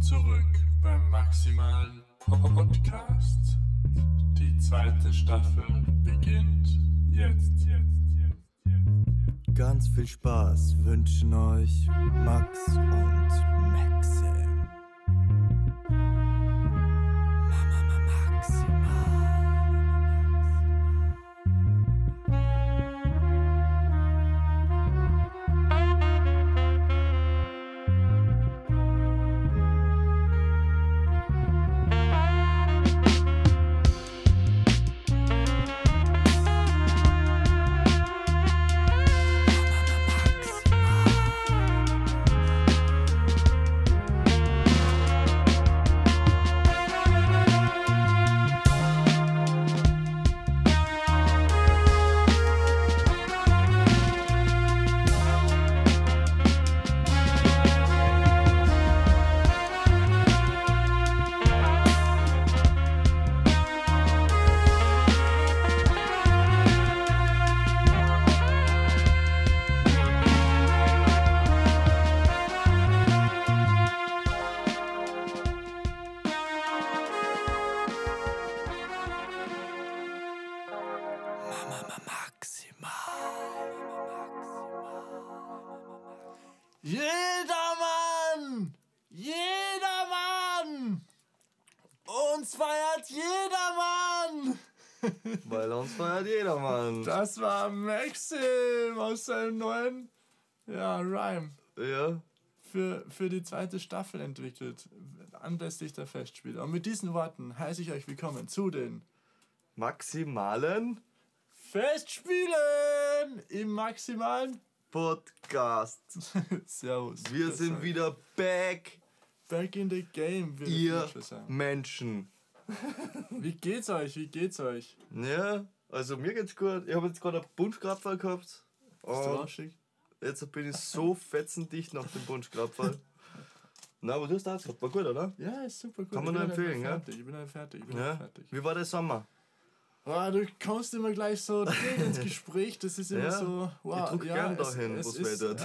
zurück beim maximalen Podcast. Die zweite Staffel beginnt jetzt, jetzt, jetzt, jetzt. Ganz viel Spaß wünschen euch Max und Maxim. Ja, Rhyme Ja. für, für die zweite Staffel entwickelt, anlässlich der Festspiele. Und mit diesen Worten heiße ich euch willkommen zu den Maximalen Festspielen im maximalen Podcast. Servus. Wir sind war- wieder back, back in the game, ihr. Menschen. Wie geht's euch? Wie geht's euch? Ja, also mir geht's gut. Ich habe jetzt gerade einen Bunschkrapfer gehabt. Ist du Und rauschig? Jetzt bin ich so fetzendicht nach dem Bunschkrapfer. Na, aber du hast das gehabt. War gut, oder? Ja, ist super gut. Kann man nur empfehlen, ja? Ich bin halt fertig. Ich bin Ja. fertig. Wie war der Sommer? Oh, du kommst immer gleich so drin ins Gespräch. Das ist immer Ja, so. Wow, ich druck ja, gern es- dahin, es wo's ist, wehtut.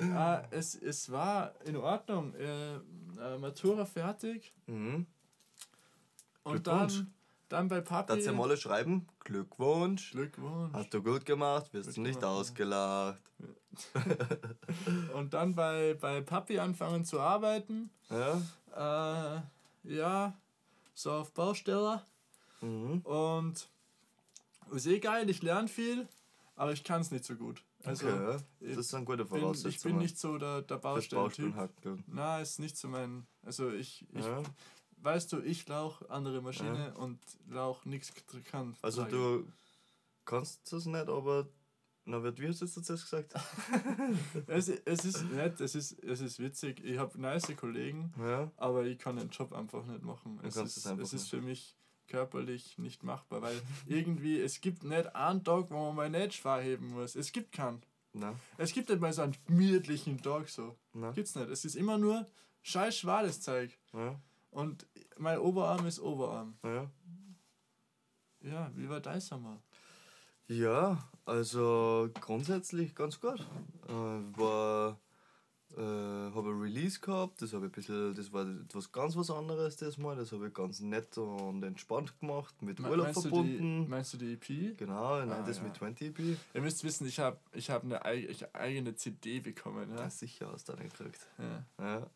Äh, äh, es, es war in Ordnung. Äh, äh, Matura fertig. Mhm. Und dann, dann bei Papi. Du mal alle schreiben? Glückwunsch. Glückwunsch. Hast du gut gemacht, wirst du nicht gemacht, ja. ausgelacht. Und dann bei, bei Papi anfangen zu arbeiten. Ja? Äh, ja, so auf Baustelle. Mhm. Und ist eh geil, ich lerne viel, aber ich kann es nicht so gut. Also okay, ja. ich Das sind gute bin, Voraussetzungen. ich bin nicht so der, der Baustellentyp. Na, ist nicht so mein. Also ich, ich Ja. Weißt du, ich lauch andere Maschine und lauch nichts kann. Also ich. du kannst das nicht, aber na wird wie hast du jetzt gesagt? Es, es ist nett, es ist, es ist witzig. Ich habe nice Kollegen, ja. aber ich kann den Job einfach nicht machen. Du Es ist, es es ist für mich körperlich nicht machbar, weil irgendwie, es gibt nicht einen Tag, wo man mal nicht schwer heben muss. Es gibt keinen. Na, Es gibt nicht mal so einen gemütlichen Tag so. na. Gibt's nicht. Es ist immer nur scheiß schwares Zeug. Ja, Und mein Oberarm ist Oberarm. ja. Ja, wie war dein Sommer? ja, also grundsätzlich ganz gut. Äh, war äh, habe ein Release gehabt, das habe ich ein bisschen, das war etwas ganz was anderes das Mal, das habe ich ganz nett und entspannt gemacht, mit Me- Urlaub meinst verbunden. Du die, meinst du die EP? Genau, nein, Ah, das ja. mit 20 EP. Ihr müsst wissen, ich habe ich hab eine eigene CD bekommen. Ja? Ja, sicher hast du einen gekriegt. Ja. Ja.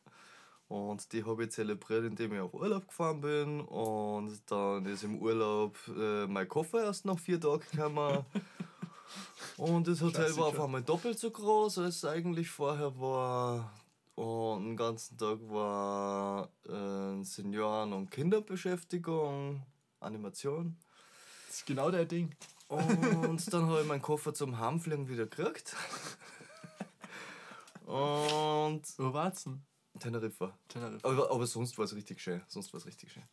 Und die habe ich zelebriert, indem ich auf Urlaub gefahren bin. Und dann ist im Urlaub äh, mein Koffer erst nach vier Tagen gekommen. und das Hotel war auf einmal doppelt so groß, als es eigentlich vorher war. Und den ganzen Tag war äh, Senioren- und Kinderbeschäftigung, Animation. Das ist genau der Ding. Und dann habe ich meinen Koffer zum Heimfliegen wieder gekriegt. Und Wo war's denn? Teneriffa. Teneriffa. Aber, aber sonst war es richtig schön. Sonst war es richtig schön.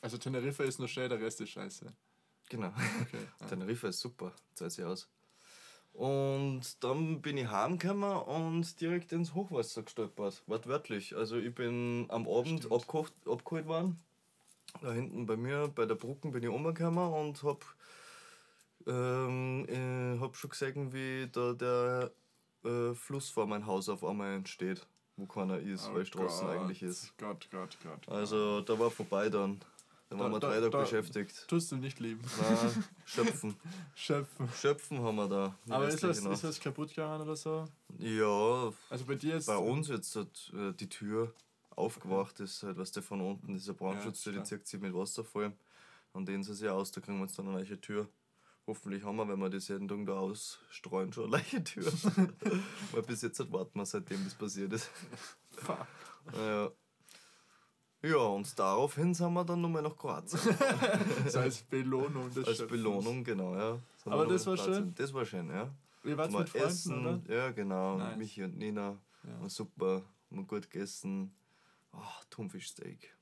Also Teneriffa ist nur schön, der Rest ist scheiße. Genau. Okay. ja. Teneriffa ist super. Zahlt sich aus. Und dann bin ich heimgekommen und direkt ins Hochwasser gestolpert. Wortwörtlich. Also ich bin am Abend Stimmt. abgeholt, abgeholt worden. Da hinten bei mir, bei der Brücke, bin ich umgekommen und hab, ähm, äh, hab schon gesehen, wie da der äh, Fluss vor meinem Haus auf einmal entsteht. Wo keiner ist, Oh weil Straßen Gott, eigentlich ist. Gott, Gott, Gott. Also da war vorbei dann. Da waren Da- wir da- drei Tage beschäftigt. Tust du nicht lieben. Nein, schöpfen. Schöpfen. Schöpfen haben wir da. die Aber ist restliche ist was kaputt gegangen oder so? Ja, Also bei dir ist. bei uns jetzt hat äh, die Tür aufgewacht, ist halt, was der von unten, dieser Brandschutz, Ja, der klar. zieht sich mit Wasser voll. Und den sie sich aus, da kriegen wir uns dann eine neue Tür. Hoffentlich haben wir, wenn wir das jeden Tag da ausstreuen, schon eine neue Tür. Weil bis jetzt warten wir, seitdem das passiert ist. Fuck. Ja. Ja, und daraufhin sind wir dann nochmal nach Kroatien. So als Belohnung des Als. Belohnung, genau, ja. Sind Aber das war schön? Das war schön, ja. Ihr wart mit Freunden, essen, oder? ja genau, Nice. Michi und Nina, Ja. war super, haben gut gegessen. Oh, Thunfischsteak.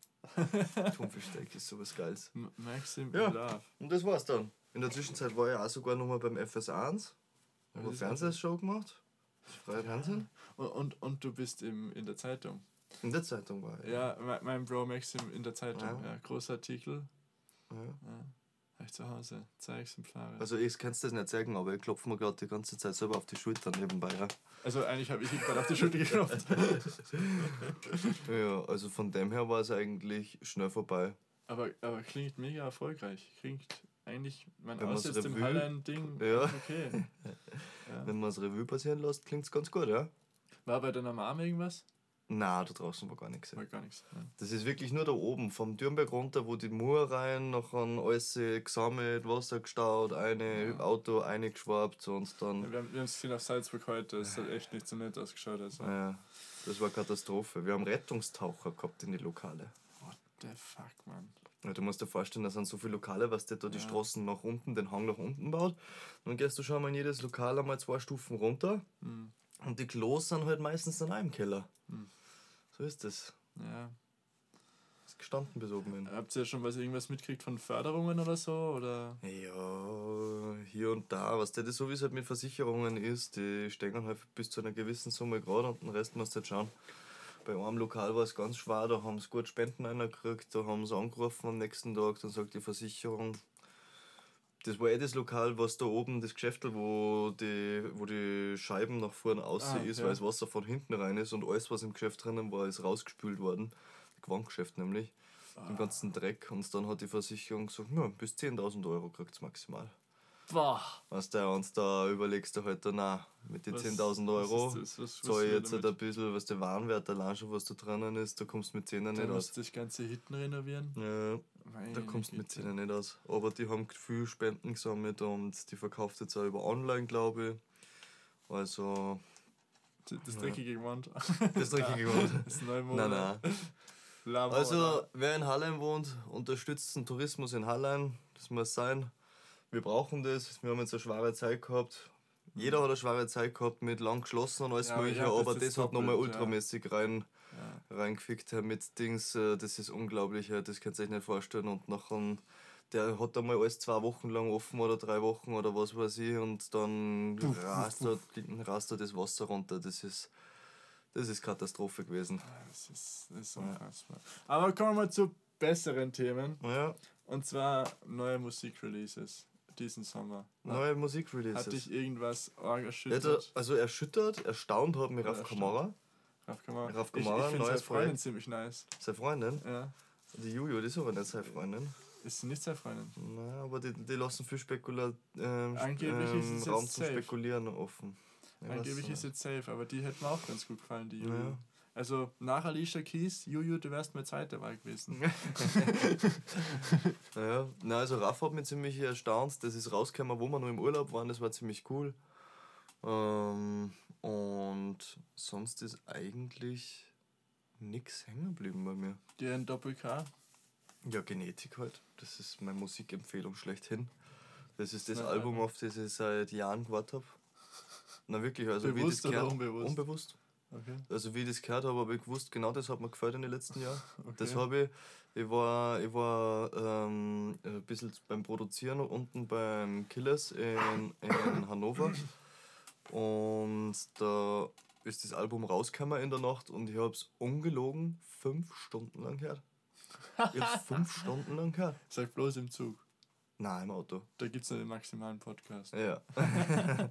Thunfischsteak ist sowas Geiles. M- Maxim Ja. Love. Und das war's dann. In der Zwischenzeit war ich auch sogar nochmal beim FS1. Ja, Habe das eine Fernsehshow gemacht. Freie Fernsehen. Und, und, und du bist im, in der Zeitung. In der Zeitung war ich. Ja, mein, mein Bro Maxim in der Zeitung. Ja. Ja, großer Artikel. Ja. Ja. Hab ich zu Hause. Zwei Exemplare. Also ich kann es das nicht sagen, aber ich klopfe mir gerade die ganze Zeit selber auf die Schulter nebenbei. Ja. Also eigentlich habe ich ihn gerade auf die Schulter geklopft. ja, also von dem her war es eigentlich schnell vorbei. aber, aber klingt mega erfolgreich. Klingt eigentlich, mein Wenn man's Aussetzt im Revue- Hallein-Ding Ja. okay. Ja. Wenn man es Revue passieren lässt, klingt es ganz gut, ja? War bei deiner Mama irgendwas? Na, da draußen war gar nichts. War gar nichts. Ja. Das ist wirklich nur da oben, vom Dürnberg runter, wo die Mauer rein, nachher alles gesammelt, Wasser gestaut, eine Ja. Auto eingeschwappt und dann. Wir haben wir haben es gesehen auf Salzburg heute. Es hat echt nicht so nett ausgeschaut. Also. Ja, das war Katastrophe. Wir haben Rettungstaucher gehabt in die Lokale. What the fuck, man. Ja, du musst dir vorstellen, da sind so viele Lokale, was der da die Ja. Straßen nach unten, den Hang nach unten baut. Dann gehst du schon mal in jedes Lokal einmal zwei Stufen runter Hm. und die Klos sind halt meistens dann auch im Keller. Hm. So ist das. Ja. Ist gestanden bis oben hin. Habt ihr schon was irgendwas mitgekriegt von Förderungen oder so? Oder? Ja, hier und da, was der das so wie es halt mit Versicherungen ist, die stecken halt bis zu einer gewissen Summe gerade und den Rest musst du halt schauen. Bei einem Lokal war es ganz schwer, da haben sie gut Spenden gekriegt, da haben sie angerufen am nächsten Tag, dann sagt die Versicherung, das war eh das Lokal, was da oben, das Geschäft, wo die, wo die Scheiben nach vorne aussehen Ah, ist, ja. weil das Wasser von hinten rein ist und alles, was im Geschäft drinnen war, ist rausgespült worden. Gewandgeschäft nämlich. Den ganzen Dreck. Und dann hat die Versicherung gesagt, ja, bis 10.000 Euro kriegt maximal. Boah. Weißt du, und da überlegst du halt dann, na, mit den Was- 10.000 Euro was? Was- was zahle ich jetzt halt ein bisschen, was der Warenwert allein schon, was da drinnen ist, da kommst du mit 10 nicht Du aus. musst das ganze hinten renovieren. Ja, da Meine kommst du mit Güte. 10 nicht aus. Aber die haben viel Spenden gesammelt und die verkauft jetzt auch über online, glaube ich. Also, Das dreckige Gewand. das dreckige Gewand. Das neue Nein, nein. Lama, Also, wer in Hallein wohnt, unterstützt den Tourismus in Hallein. Das muss sein. Wir brauchen das. Wir haben jetzt eine schwere Zeit gehabt. Jeder hat eine schwere Zeit gehabt mit lang geschlossen und alles Ja, aber Mögliche, habt aber das hat nochmal ja. ultramäßig rein, Ja. reingefickt ja, mit Dings. äh, Das ist unglaublich, ja, das könnt ihr euch nicht vorstellen. Und nachher, der hat einmal alles zwei Wochen lang offen oder drei Wochen oder was weiß ich und dann rast da das Wasser runter. Das ist, das ist Katastrophe gewesen. Das ist, das ist unfassbar. Aber kommen wir zu besseren Themen. Ja, Und zwar neue Musikreleases diesen Sommer. neue Hat Musikreleases. dich irgendwas arg Ja, erschüttert? da, also erschüttert, erstaunt hat mich Ja, Raf. Kamara, Raf Kamara. Raf ich Kamara, ich finde neues seine Freundin Projekt. ziemlich nice. seine Freundin. Ja. Die Juju, die ist aber nicht seine Freundin. Ist sie nicht seine Freundin? Nein, aber die, die lassen viel Spekula ähm, Angeblich ist es ähm, Raum zum safe. Spekulieren offen. Ich Angeblich ist jetzt safe, aber die hätte mir auch ganz gut gefallen, die Juju. Ja. Also nach Alicia Keys, Juju, du wärst meine zweite Wahl gewesen. Naja, na, also Raff hat mich ziemlich erstaunt. Das ist rausgekommen, wo wir noch im Urlaub waren, das war ziemlich cool. Ähm, und sonst ist eigentlich nichts hängen geblieben bei mir. Die ein Doppel-K. Ja, Genetik halt. Das ist meine Musikempfehlung schlechthin. Das ist das Na, Album, auf das ich seit Jahren gewartet habe. Na wirklich, also wie Bewusst das oder unbewusst? unbewusst. Okay. Also wie ich das gehört habe, habe ich gewusst, genau das hat mir gefällt in den letzten Jahren. okay. Das habe ich, ich war, ich war ähm, ein bisschen beim Produzieren unten beim Killers in, in Hannover. Und da ist das Album rausgekommen in der Nacht und ich habe es ungelogen fünf Stunden lang gehört. Ich habe fünf Stunden lang gehört. Sag bloß im Zug. Nein, im Auto. Da gibt es nur den maximalen Podcast. Ja.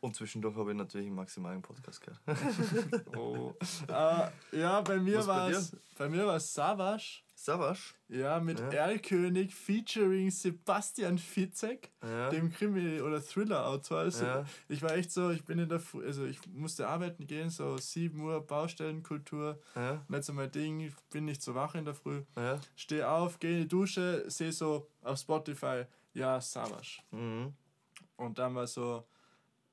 Und zwischendurch habe ich natürlich einen maximalen Podcast gehört. Oh. äh, ja, bei mir war es bei mir war's Savas. Savasch? Ja, mit Ja. Erlkönig featuring Sebastian Fitzek, Ja. dem Krimi- oder Thriller-Autor. Also, Ja. Ich war echt so, ich bin in der, Fu- also ich musste arbeiten gehen, so 7 Uhr Baustellenkultur, Ja. nicht so mein Ding, ich bin nicht so wach in der Früh. Ja. Steh auf, gehe in die Dusche, sehe so auf Spotify, ja, Savas. Mhm. Und dann war so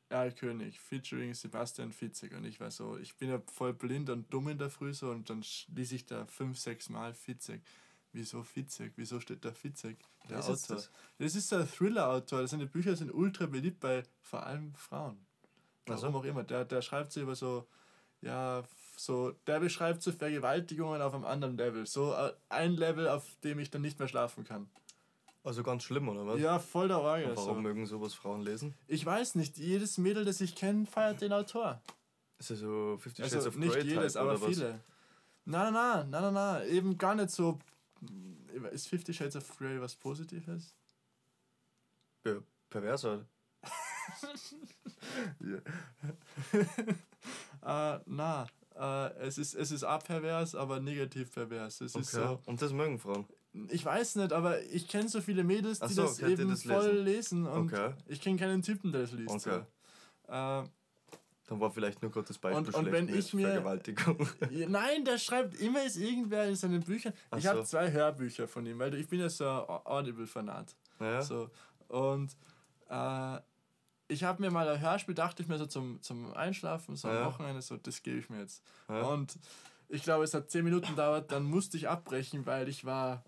Erlkönig featuring Sebastian Fitzek. Und ich war so, ich bin ja voll blind und dumm in der Früh so und dann ließ ich da fünf, sechs Mal Fitzek. Wieso Fitzek? Wieso steht da Fitzek? Der ist jetzt Autor. das? Das ist so ein Thriller-Autor. Seine Bücher sind ultra beliebt bei vor allem Frauen. Warum auch immer. Der, der schreibt so über so, ja, so, der beschreibt so Vergewaltigungen auf einem anderen Level. So äh, ein Level, auf dem ich dann nicht mehr schlafen kann. Also ganz schlimm, oder was? Ja, voll der Orgel. Warum So. mögen sowas Frauen lesen? Ich weiß nicht, jedes Mädel, das ich kenne, feiert den Autor. Ist ja so 50 Shades Also of nicht Grey jedes, Type, aber viele. Nein, nein, nein, nein, nein, eben gar nicht so. Ist Fifty Shades of Grey was Positives? Ja, pervers halt. Äh, na, äh, es ist, es ist auch pervers, aber negativ pervers. Es ist Okay. Und das mögen Frauen. Ich weiß nicht, aber ich kenne so viele Mädels, die so, das eben das voll lesen und Okay. ich kenne keinen Typen, der das liest. Okay. So. Äh, Dann war vielleicht nur Gottes Beispiel Und- und schlecht wenn mit ich mir- Vergewaltigung. Nein, der schreibt immer ist irgendwer in seinen Büchern. Ach Ich habe so. zwei Hörbücher von ihm, weil ich bin ja so ein Audible-Fanat. ja? So. Und äh, ich habe mir mal ein Hörspiel, dachte ich mir so zum, zum Einschlafen, so am Ja. Wochenende, so das gebe ich mir jetzt. Ja. Und ich glaube, es hat zehn Minuten gedauert, dann musste ich abbrechen, weil ich war,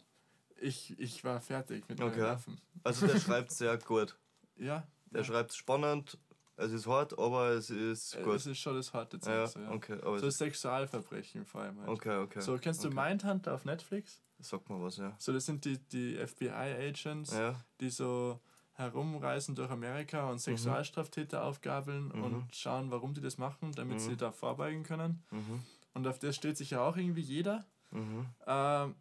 ich, ich war fertig mit Okay. Nerven. Also der schreibt sehr gut. Ja, Der schreibt spannend, es ist hart, aber es ist äh, gut. es ist schon das harte Zeug. ja, so, ja. okay, So Sexualverbrechen vor allem. Halt. okay, okay. So, kennst du okay. Mindhunter auf Netflix? Sag mal was, ja. So, das sind die, die FBI-Agents, Ja, die so herumreisen durch Amerika und Sexualstraftäter aufgabeln Mhm. und schauen, warum die das machen, damit Mhm. sie da vorbeugen können. mhm, Und auf das steht sich ja auch irgendwie jeder. mhm. Ähm,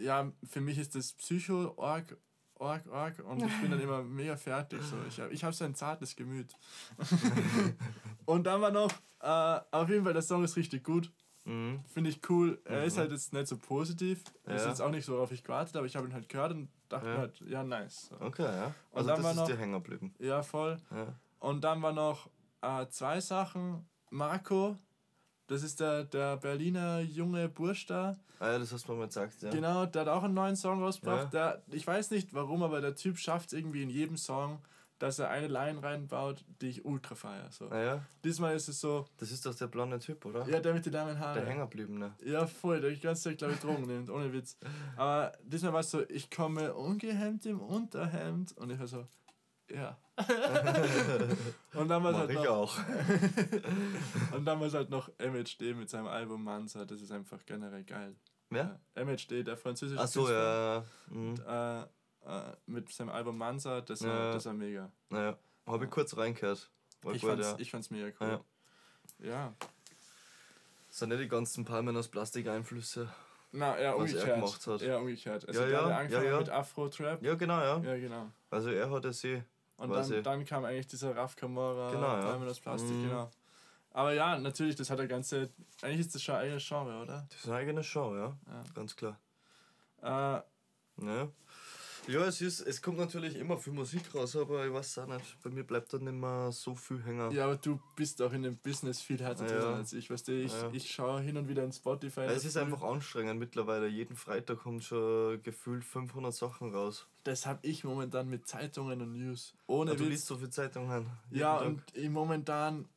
ja, für mich ist das Psycho-Org, Org, Org und ich bin dann immer mega fertig. So. Ich habe ich hab so ein zartes Gemüt. und dann war noch, äh, auf jeden Fall, der Song ist richtig gut. Mhm. Finde ich cool. Er ist Mhm. halt jetzt nicht so positiv. Er Ist Ja. jetzt auch nicht so, worauf ich gewartet aber ich habe ihn halt gehört und dachte Ja. halt, ja, nice. So. Okay, ja. Und Also dann das war ist noch- dir hängen geblieben. Ja, voll. Ja. Und dann war noch äh, zwei Sachen. Marco, das ist der, der Berliner junge Bursch da. Ah ja, das hast du mir mal gesagt, ja. Genau, der hat auch einen neuen Song rausgebracht. Ja. Der, ich weiß nicht warum, aber der Typ schafft es irgendwie in jedem Song, dass er eine Line reinbaut, die ich ultra feiere. So. Ah ja, Diesmal ist es so, das ist doch der blonde Typ, oder? ja, der mit den langen Haaren. Der hängen geblieben, ne? Ja, voll, der die ganze Zeit, glaube ich, Drogen nimmt, ohne Witz. Aber diesmal war es so, ich komme ungehemmt im Unterhemd und ich war so, ja. und es Mach halt ich noch, auch. und es halt noch MHD mit seinem Album Mansa, das ist einfach generell geil. Wer? Ja, MHD, der französische Ach so, Künstler, ja. Mhm. äh, äh, mit seinem Album Mansa, das war, Ja. das war mega. Naja, habe ich kurz reingehört. War Ich gut, fand's, ja. ich fand's mega Ja. cool. Ja. Sind nicht die ganzen Palmen aus Plastikeinflüsse? Na, eher Was er umgekehrt. gemacht hat. Eher umgekehrt. Also Ja, der ja, hat angefangen ja, ja. mit Afro-Trap. Ja, genau, ja. Ja, genau. Also er hat es eh. Und dann, dann kam eigentlich dieser Raf Camora, Genau, ja. Aus Plastik, Mhm. genau. Aber ja, natürlich, das hat eine ganze. Eigentlich ist das schon ein eigenes Genre, oder? Das ist eine eigene Show, ja. Ja. Ganz klar. Äh, Ja. Ja, es ist, es kommt natürlich immer viel Musik raus, aber ich weiß auch nicht, bei mir bleibt dann nicht mehr so viel hängen. ja, aber du bist auch in dem Business viel härter Ja. drin als ich. Weißt du, ich, Ja. ich schaue hin und wieder in Spotify. es ist einfach anstrengend mittlerweile. Jeden Freitag kommt schon gefühlt 500 Sachen raus. Das habe ich momentan mit Zeitungen und News. Ohne Ah, du Witz. liest so viel Zeitungen. Ja, Tag. und momentan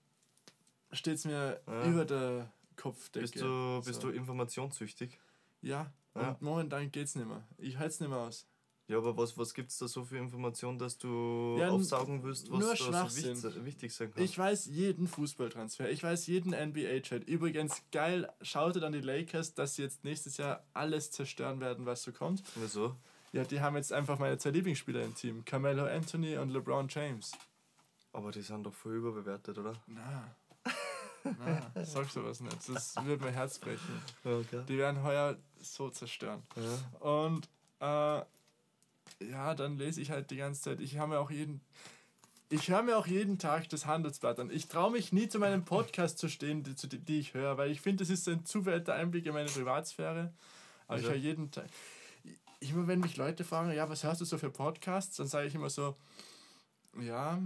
steht es mir Ja. über der Kopfdecke. Bist du, bist So. du informationssüchtig? Ja, Ja. und momentan geht's nicht mehr. Ich halte es nicht mehr aus. Ja, aber was, was gibt es da so viel Information, dass du Ja, aufsaugen willst, was nur da so wichtig, wichtig sein kann? Ich weiß jeden Fußballtransfer, ich weiß jeden NBA-Chat. Übrigens, geil, schautet an die Lakers, dass sie jetzt nächstes Jahr alles zerstören werden, was so kommt. Wieso? Ja, die haben jetzt einfach meine zwei Lieblingsspieler im Team: Carmelo Anthony und LeBron James. Aber die sind doch voll überbewertet, oder? Na, na, sag sowas nicht. Das wird mein Herz brechen. Okay. Die werden heuer so zerstören. Ja. Und äh, ja, dann lese ich halt die ganze Zeit. Ich habe mir auch jeden. Ich höre mir auch jeden Tag das Handelsblatt an. Ich traue mich nie zu meinem Podcast zu stehen, die, zu, die, ich höre, weil ich finde, das ist ein zu weiter Einblick in meine Privatsphäre. Aber ich Also- höre jeden Tag. Immer wenn mich Leute fragen, ja, was hörst du so für Podcasts, dann sage ich immer so, ja,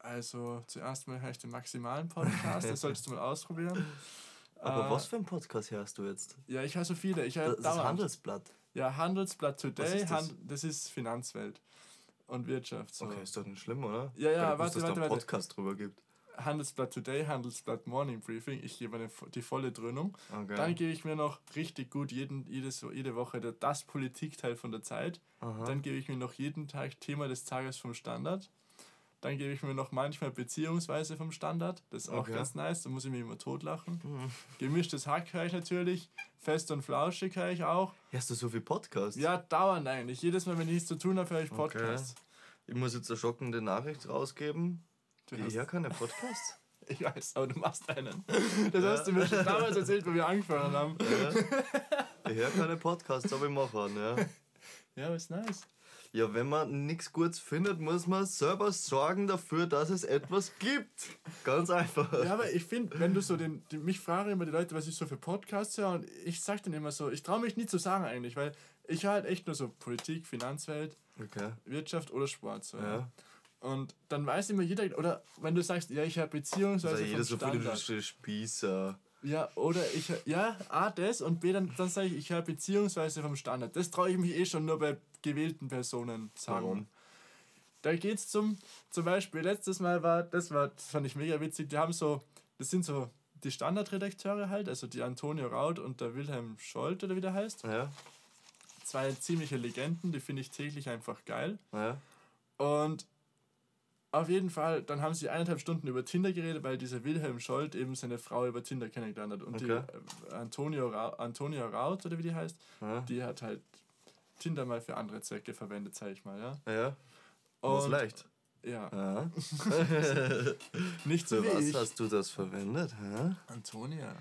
also zuerst mal höre ich den maximalen Podcast, das solltest du mal ausprobieren. Aber Äh, was für einen Podcast hörst du jetzt? Ja, ich höre so viele. Ich höre Das, das. Handelsblatt. Ja, Handelsblatt Today, ist das? Hand, das ist Finanzwelt und Wirtschaft. So. Okay, ist doch nicht schlimm, oder? Ja, ja, ich warte, wusste, dass warte, da einen warte. Podcast drüber gibt. Handelsblatt Today, Handelsblatt Morning Briefing. Ich gebe eine, die volle Dröhnung. Okay. Dann gebe ich mir noch richtig gut jeden, jedes, jede Woche das Politikteil von der Zeit. Aha. Dann gebe ich mir noch jeden Tag Thema des Tages vom Standard. Dann gebe ich mir noch manchmal Beziehungsweise vom Standard. Das ist auch Okay. ganz nice. Da muss ich mich immer totlachen. Mhm. Gemischtes Hack höre ich natürlich. Fest und flauschig höre ich auch. Hörst du so viel Podcasts? Ja, dauernd eigentlich. Jedes Mal, wenn ich nichts zu tun habe, höre ich Okay. Podcasts. Ich muss jetzt eine schockende Nachricht rausgeben. Du Ich hast- höre keine Podcasts. Ich weiß, aber du machst einen. Das hast du mir schon damals erzählt, wo wir angefangen haben. ich höre keine Podcasts, aber ich mache einen, ja. Ja, aber ist nice. Ja, wenn man nichts Gutes findet, muss man selber sorgen dafür, dass es etwas gibt. Ganz einfach. Ja, aber ich finde, wenn du so den, die, mich fragen immer die Leute, was ich so für Podcasts höre, und ich sag dann immer so, ich traue mich nie zu sagen eigentlich, weil ich höre halt echt nur so Politik, Finanzwelt, Okay. Wirtschaft oder Sport. So, ja. Und dann weiß immer jeder, oder wenn du sagst, ja, ich höre beziehungsweise Also vom jeder so viele. Spießer. Ja, oder ich ja, A, das und B, dann, dann sage ich, ich höre beziehungsweise vom Standard. Das traue ich mich eh schon nur bei gewählten Personen sagen. Warum? Da geht's zum, zum Beispiel, letztes Mal war, das war, das fand ich mega witzig, die haben so, das sind so die Standardredakteure halt, also die Antonio Raut und der Wilhelm Scholt oder wie der heißt. Ja, Zwei ziemliche Legenden, die finde ich täglich einfach geil. ja. Und auf jeden Fall, dann haben sie eineinhalb Stunden über Tinder geredet, weil dieser Wilhelm Scholt eben seine Frau über Tinder kennengelernt hat. Und Okay. die äh, Antonio, Ra Antonia Raut, oder wie die heißt, Ja. die hat halt Tinder mal für andere Zwecke verwendet, sag ich mal, ja. ja. Und, leicht. Ja, Ja. nicht so Für was ich. hast du das verwendet? Hä? Antonia,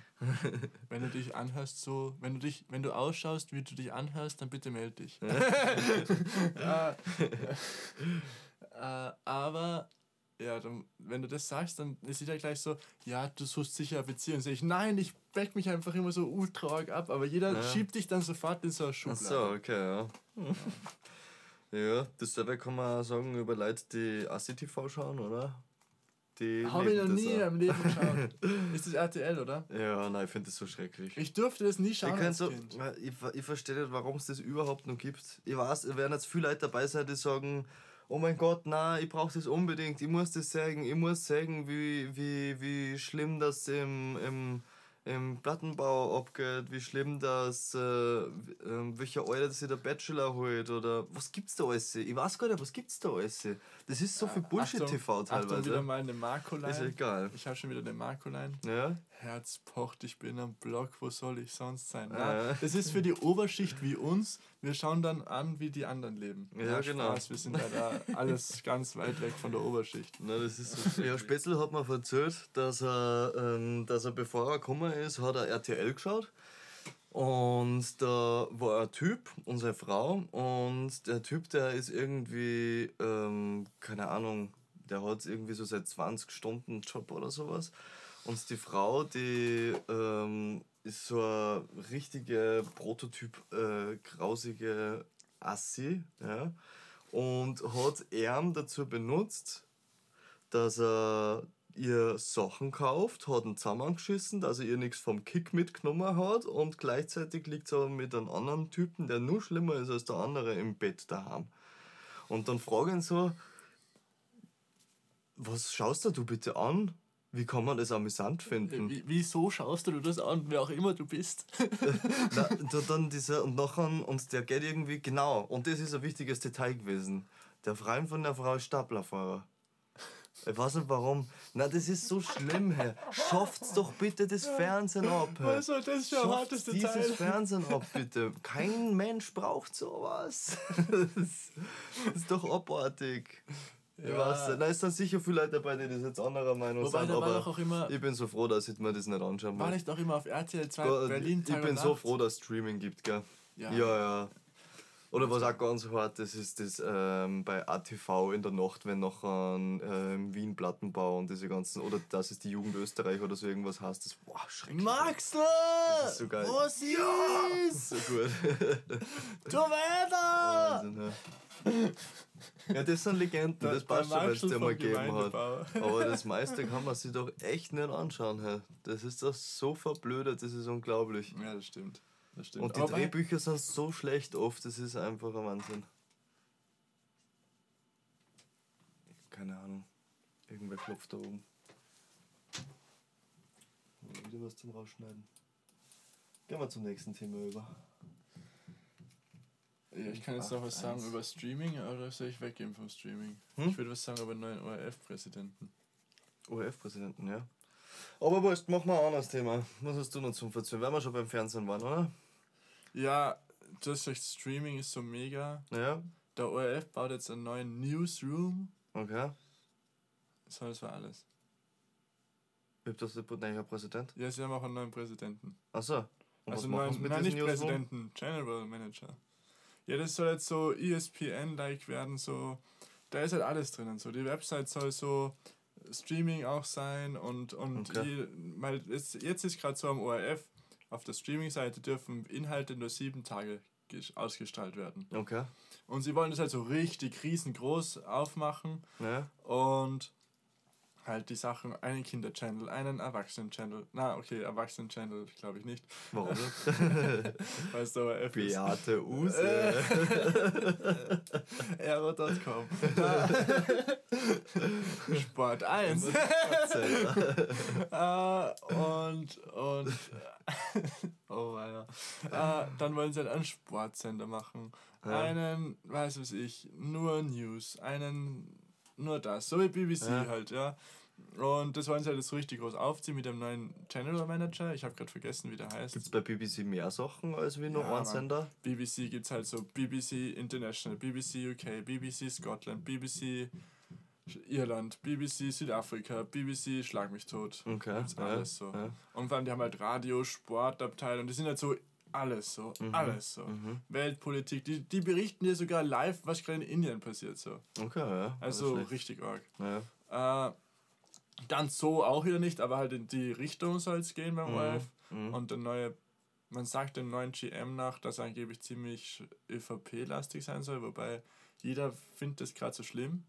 wenn du dich anhörst so, wenn du dich, wenn du ausschaust, wie du dich anhörst, dann bitte melde dich. äh, äh, aber ja, dann, wenn du das sagst, dann ist jeder gleich so, ja, du suchst sicher eine Beziehung. Sag ich, nein, ich back mich einfach immer so ultra arg ab, aber jeder Ja. schiebt dich dann sofort in so eine Ach Schublade. so, okay, ja. Ja, dasselbe kann man sagen über Leute, die ASSI-TV schauen, oder? Die Habe ich noch nie in meinem Leben geschaut. ist das RTL, oder? Ja, nein, ich finde das so schrecklich. Ich durfte das nie Ich, schauen als so, ich, ich verstehe nicht, warum es das überhaupt noch gibt. Ich weiß, es werden jetzt viele Leute dabei sein, die sagen, oh mein Gott, na, ich brauche das unbedingt, ich muss das sagen, ich muss sagen, wie, wie, wie schlimm das im, im, im Plattenbau abgeht, wie schlimm das, äh, ähm, welcher Alter sich der Bachelor holt oder was gibt's da alles? Ich weiß gar nicht, was gibt's da alles? Das ist so viel Bullshit-TV Achtung, wieder teilweise. mal eine Marco-Line. Ist egal. Ich habe schon wieder eine Marco-Line. Ja? Herz pocht, ich bin am Block, wo soll ich sonst sein? Ja. Das ist für die Oberschicht wie uns. Wir schauen dann an, wie die anderen leben. Ja, genau. Spaß, wir sind ja da alles ganz weit weg von der Oberschicht. Na, das ist so. Ja, Spätzl hat mir erzählt, dass er, ähm, dass er bevor er gekommen ist, hat er RTL geschaut. Und da war ein Typ und seine Frau. Und der Typ, der ist irgendwie, ähm, keine Ahnung, der hat irgendwie so seit 20 Stunden Job oder sowas. Und die Frau, die ähm, ist so eine richtige Prototyp äh, grausige Assi. Ja? Und hat er dazu benutzt, dass er ihr Sachen kauft, hat ihn zusammengeschissen, dass er ihr nichts vom Kick mitgenommen hat und gleichzeitig liegt sie aber mit einem anderen Typen, der nur schlimmer ist als der andere, im Bett daheim. Und dann frage ich ihn so, was schaust du bitte an? Wie kann man das amüsant finden? Wie, wieso schaust du das an, wer auch immer du bist? Na, da, dann dieser, und nachher, und der geht irgendwie, genau, und das ist ein wichtiges Detail gewesen. Der Freund von der Frau ist Staplerfahrer. Ich weiß nicht warum. Na, das ist so schlimm, Herr. Schafft's doch bitte das Fernsehen ab, Herr. Was war das für ein hartes dieses Detail? Fernsehen ab, bitte. Kein Mensch braucht sowas. Das ist doch abartig. Ich Ja. weiß nicht. Da ist dann sicher viele Leute dabei, die das jetzt anderer Meinung Wobei, sind, war aber auch immer, ich bin so froh, dass ich mir das nicht anschauen war muss. nicht auch immer auf RTL 2 Gott, Berlin ich bin so froh, dass es Streaming gibt, gell? Ja. Ja, ja. Oder was auch ganz hart ist, ist das ähm, bei ATV in der Nacht, wenn nachher ähm, Wien Plattenbau und diese ganzen, oder das ist die Jugend Österreich oder so irgendwas heißt, das boah, schrecklich. Maxl! Das ist so geil. Was ist? So gut. Du weiter! Wahnsinn, ja. ja, das sind Legenden, das passt schon, weil es dir mal gegeben hat. Aber das meiste kann man sich doch echt nicht anschauen. Hey. Das ist doch so verblödet, das ist unglaublich. Ja, das stimmt. Das stimmt. Und die Aber Drehbücher sind so schlecht oft, das ist einfach ein Wahnsinn. Keine Ahnung. Irgendwer klopft da oben. Wieder was zum Rausschneiden. Gehen wir zum nächsten Thema über. Ja, ich kann jetzt noch was sagen 8-1. über Streaming oder soll ich weggehen vom Streaming? Hm? Ich würde was sagen über den neuen ORF-Präsidenten. ORF-Präsidenten, ja. Aber wurscht, machen wir ein anderes Thema. Was hast du noch zum Verzeihen? Weil wir schon beim Fernsehen waren, oder? Ja, gesagt, Streaming ist so mega. Ja, Der ORF baut jetzt einen neuen Newsroom. okay. So, das war alles. Habt das neuer Präsident? Ja, sie haben auch einen neuen Präsidenten. Achso. Also neuen, nein, nicht Newsroom? Präsidenten, General Manager. Ja, das soll jetzt so ESPN-like werden, so. Da ist halt alles drinnen. So, die Website soll so Streaming auch sein und, und Okay. je, weil jetzt, jetzt ist gerade so am ORF, auf der Streaming-Seite dürfen Inhalte nur sieben Tage ges- ausgestrahlt werden. Okay. Und sie wollen das halt so richtig riesengroß aufmachen Ja. und halt die Sachen, einen Kinder-Channel, einen Erwachsenen-Channel. Na, okay, Erwachsenen-Channel glaube ich nicht, Warum nicht? weil es der ORF ist. Beate Use. Aero.com. Sport 1. äh, und, und, oh weia. Äh, dann wollen sie halt einen Sportsender machen. Ja. Einen, weiß was ich, nur News. Einen, nur das. So wie BBC Ja. halt, ja. Und das wollen sie halt jetzt so richtig groß aufziehen mit dem neuen General Manager. Ich habe gerade vergessen, wie der heißt. Gibt es bei BBC mehr Sachen als wie nur Ja, ein. Sender? BBC gibt es halt so BBC International, BBC UK, BBC Scotland, BBC Irland, BBC Südafrika, BBC Schlag mich tot. Okay. Ja, alles so. Ja. Und vor allem, die haben halt Radio, Sportabteilung, die sind halt so alles so, Mhm. alles so. Weltpolitik, die, die berichten dir sogar live, was gerade in Indien passiert so. Okay, ja. Also richtig arg. Ja. Äh, ganz so auch wieder nicht, aber halt in die Richtung soll es gehen beim ORF. mhm. Und der neue, man sagt dem neuen GM nach, dass er angeblich ziemlich ÖVP-lastig sein soll, wobei jeder findet das gerade so schlimm.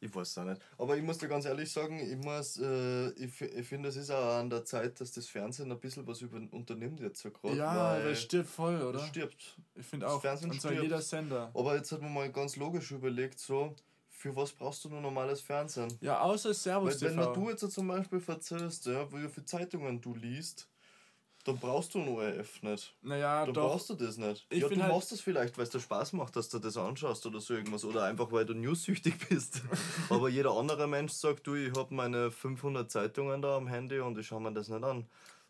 Ich weiß es auch nicht. Aber ich muss dir ganz ehrlich sagen, ich, muss, äh, ich, ich finde, es ist auch an der Zeit, dass das Fernsehen ein bisschen was über, unternimmt jetzt so gerade. ja, weil aber es stirbt voll, oder? es stirbt. Ich finde Das auch. Fernsehen und zwar stirbt. jeder Sender. Aber jetzt hat man mal ganz logisch überlegt, so, für was brauchst du nur normales Fernsehen? Ja, außer Servus Weil wenn TV. du jetzt so zum Beispiel erzählst, ja, wie viele Zeitungen du liest, dann brauchst du ein ORF nicht. naja, Dann doch. brauchst du das nicht. Ich ja, du halt- machst das vielleicht, weil es dir Spaß macht, dass du das anschaust oder so irgendwas. Oder einfach, weil du newssüchtig bist. Aber jeder andere Mensch sagt, du, ich habe meine 500 Zeitungen da am Handy und ich schaue mir das nicht an.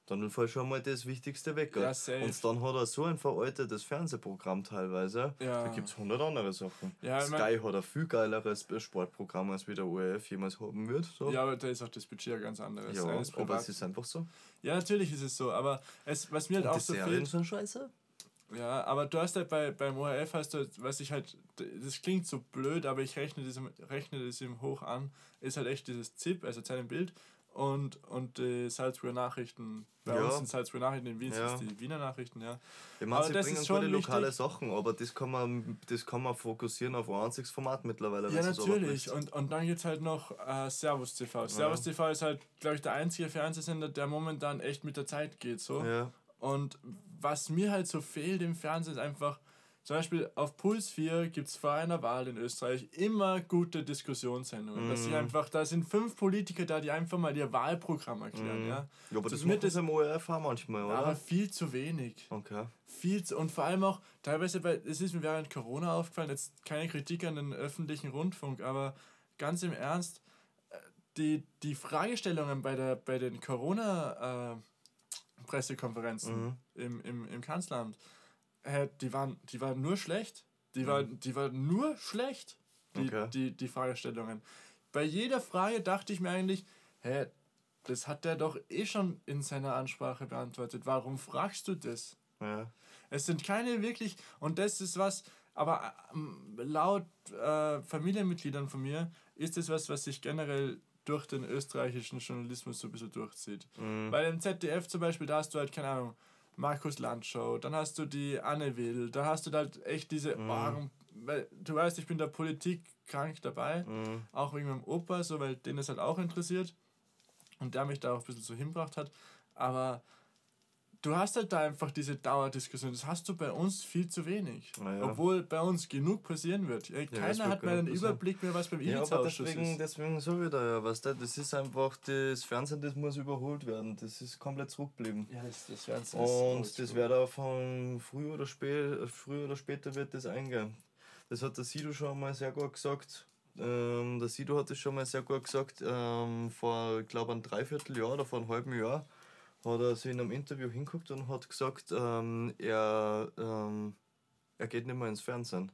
Dann fällt schon mal das Wichtigste weg. Ja, und dann hat er so ein veraltetes Fernsehprogramm teilweise. Ja. Da gibt es 100 andere Sachen. Ja, ich mein- Sky hat ein viel geileres Sportprogramm, als wie der ORF jemals haben wird. So. Ja, aber da ist auch das Budget ja ganz anderes. Ja, aber privat. es ist einfach so. ja, natürlich ist es so, aber es, was mir halt Und auch die so Serien fehlt. sind scheiße. Ja, aber du hast halt bei, beim ORF hast du, was ich halt, das klingt so blöd, aber ich rechne das, ihm- rechne das ihm hoch an, ist halt echt dieses ZIP, also im Bild und, und die Salzburger Nachrichten. Bei Ja. uns sind Salzburger Nachrichten, in Wien Ja. sind die Wiener Nachrichten, ja. Ich meine, Aber sie das bringen ist schon gute lokale. Sachen, aber das kann man, das kann man fokussieren auf ein einziges Format mittlerweile. Ja, natürlich. Und, und dann gibt es halt noch äh, Servus TV. Servus TV ist halt, glaube ich, der einzige Fernsehsender, der momentan echt mit der Zeit geht. So. Ja, Und was mir halt so fehlt im Fernsehen ist einfach, zum Beispiel auf Puls 4 gibt es vor einer Wahl in Österreich immer gute Diskussionssendungen. Dass sie einfach, da sind fünf Politiker da, die einfach mal ihr Wahlprogramm erklären. Ja? ja aber das mir macht das im ORF auch manchmal, oder? Aber viel zu wenig. okay. Viel zu, und vor allem auch, teilweise, bei, es ist mir während Corona aufgefallen, jetzt keine Kritik an den öffentlichen Rundfunk, aber ganz im Ernst, äh, die, die Fragestellungen bei, der, bei den Corona-Pressekonferenzen im, im, im Kanzleramt, äh, die, waren, die waren nur schlecht. Die, waren, die waren nur schlecht, die, Okay. die, die Fragestellungen. Bei jeder Frage dachte ich mir eigentlich, hä, das hat der doch eh schon in seiner Ansprache beantwortet. Warum fragst du das? Ja. Es sind keine wirklich, und das ist was, aber ähm, laut äh, Familienmitgliedern von mir ist das was, was sich generell durch den österreichischen Journalismus so ein bisschen durchzieht. Mhm. Weil im ZDF zum Beispiel, da hast du halt, keine Ahnung, Markus Landshow, dann hast du die Anne Will, da hast du halt echt diese Mhm. Ohren, weil du weißt, ich bin der Politik krank dabei, Mhm. auch wegen meinem Opa, so, weil den es halt auch interessiert und der mich da auch ein bisschen so hinbracht hat, aber du hast halt da einfach diese Dauerdiskussion, das hast du bei uns viel zu wenig, Naja. obwohl bei uns genug passieren wird. Ja, es Keiner wird hat mehr einen passieren. Überblick mehr, was beim Ja, aber deswegen, ist. deswegen so wieder, ja, weißt du, das ist einfach, das Fernsehen, das muss überholt werden, das ist komplett zurückgeblieben. Ja, das, das wären's Und das wird auch von früher oder, spät, früher oder später wird das eingehen. Das hat der Sido schon mal sehr gut gesagt. Ähm, der Sido hat das schon mal sehr gut gesagt. Ähm, vor, ich glaube, einem Dreivierteljahr oder vor einem halben Jahr hat er sich in einem Interview hinguckt und hat gesagt, ähm, er, ähm, er geht nicht mehr ins Fernsehen.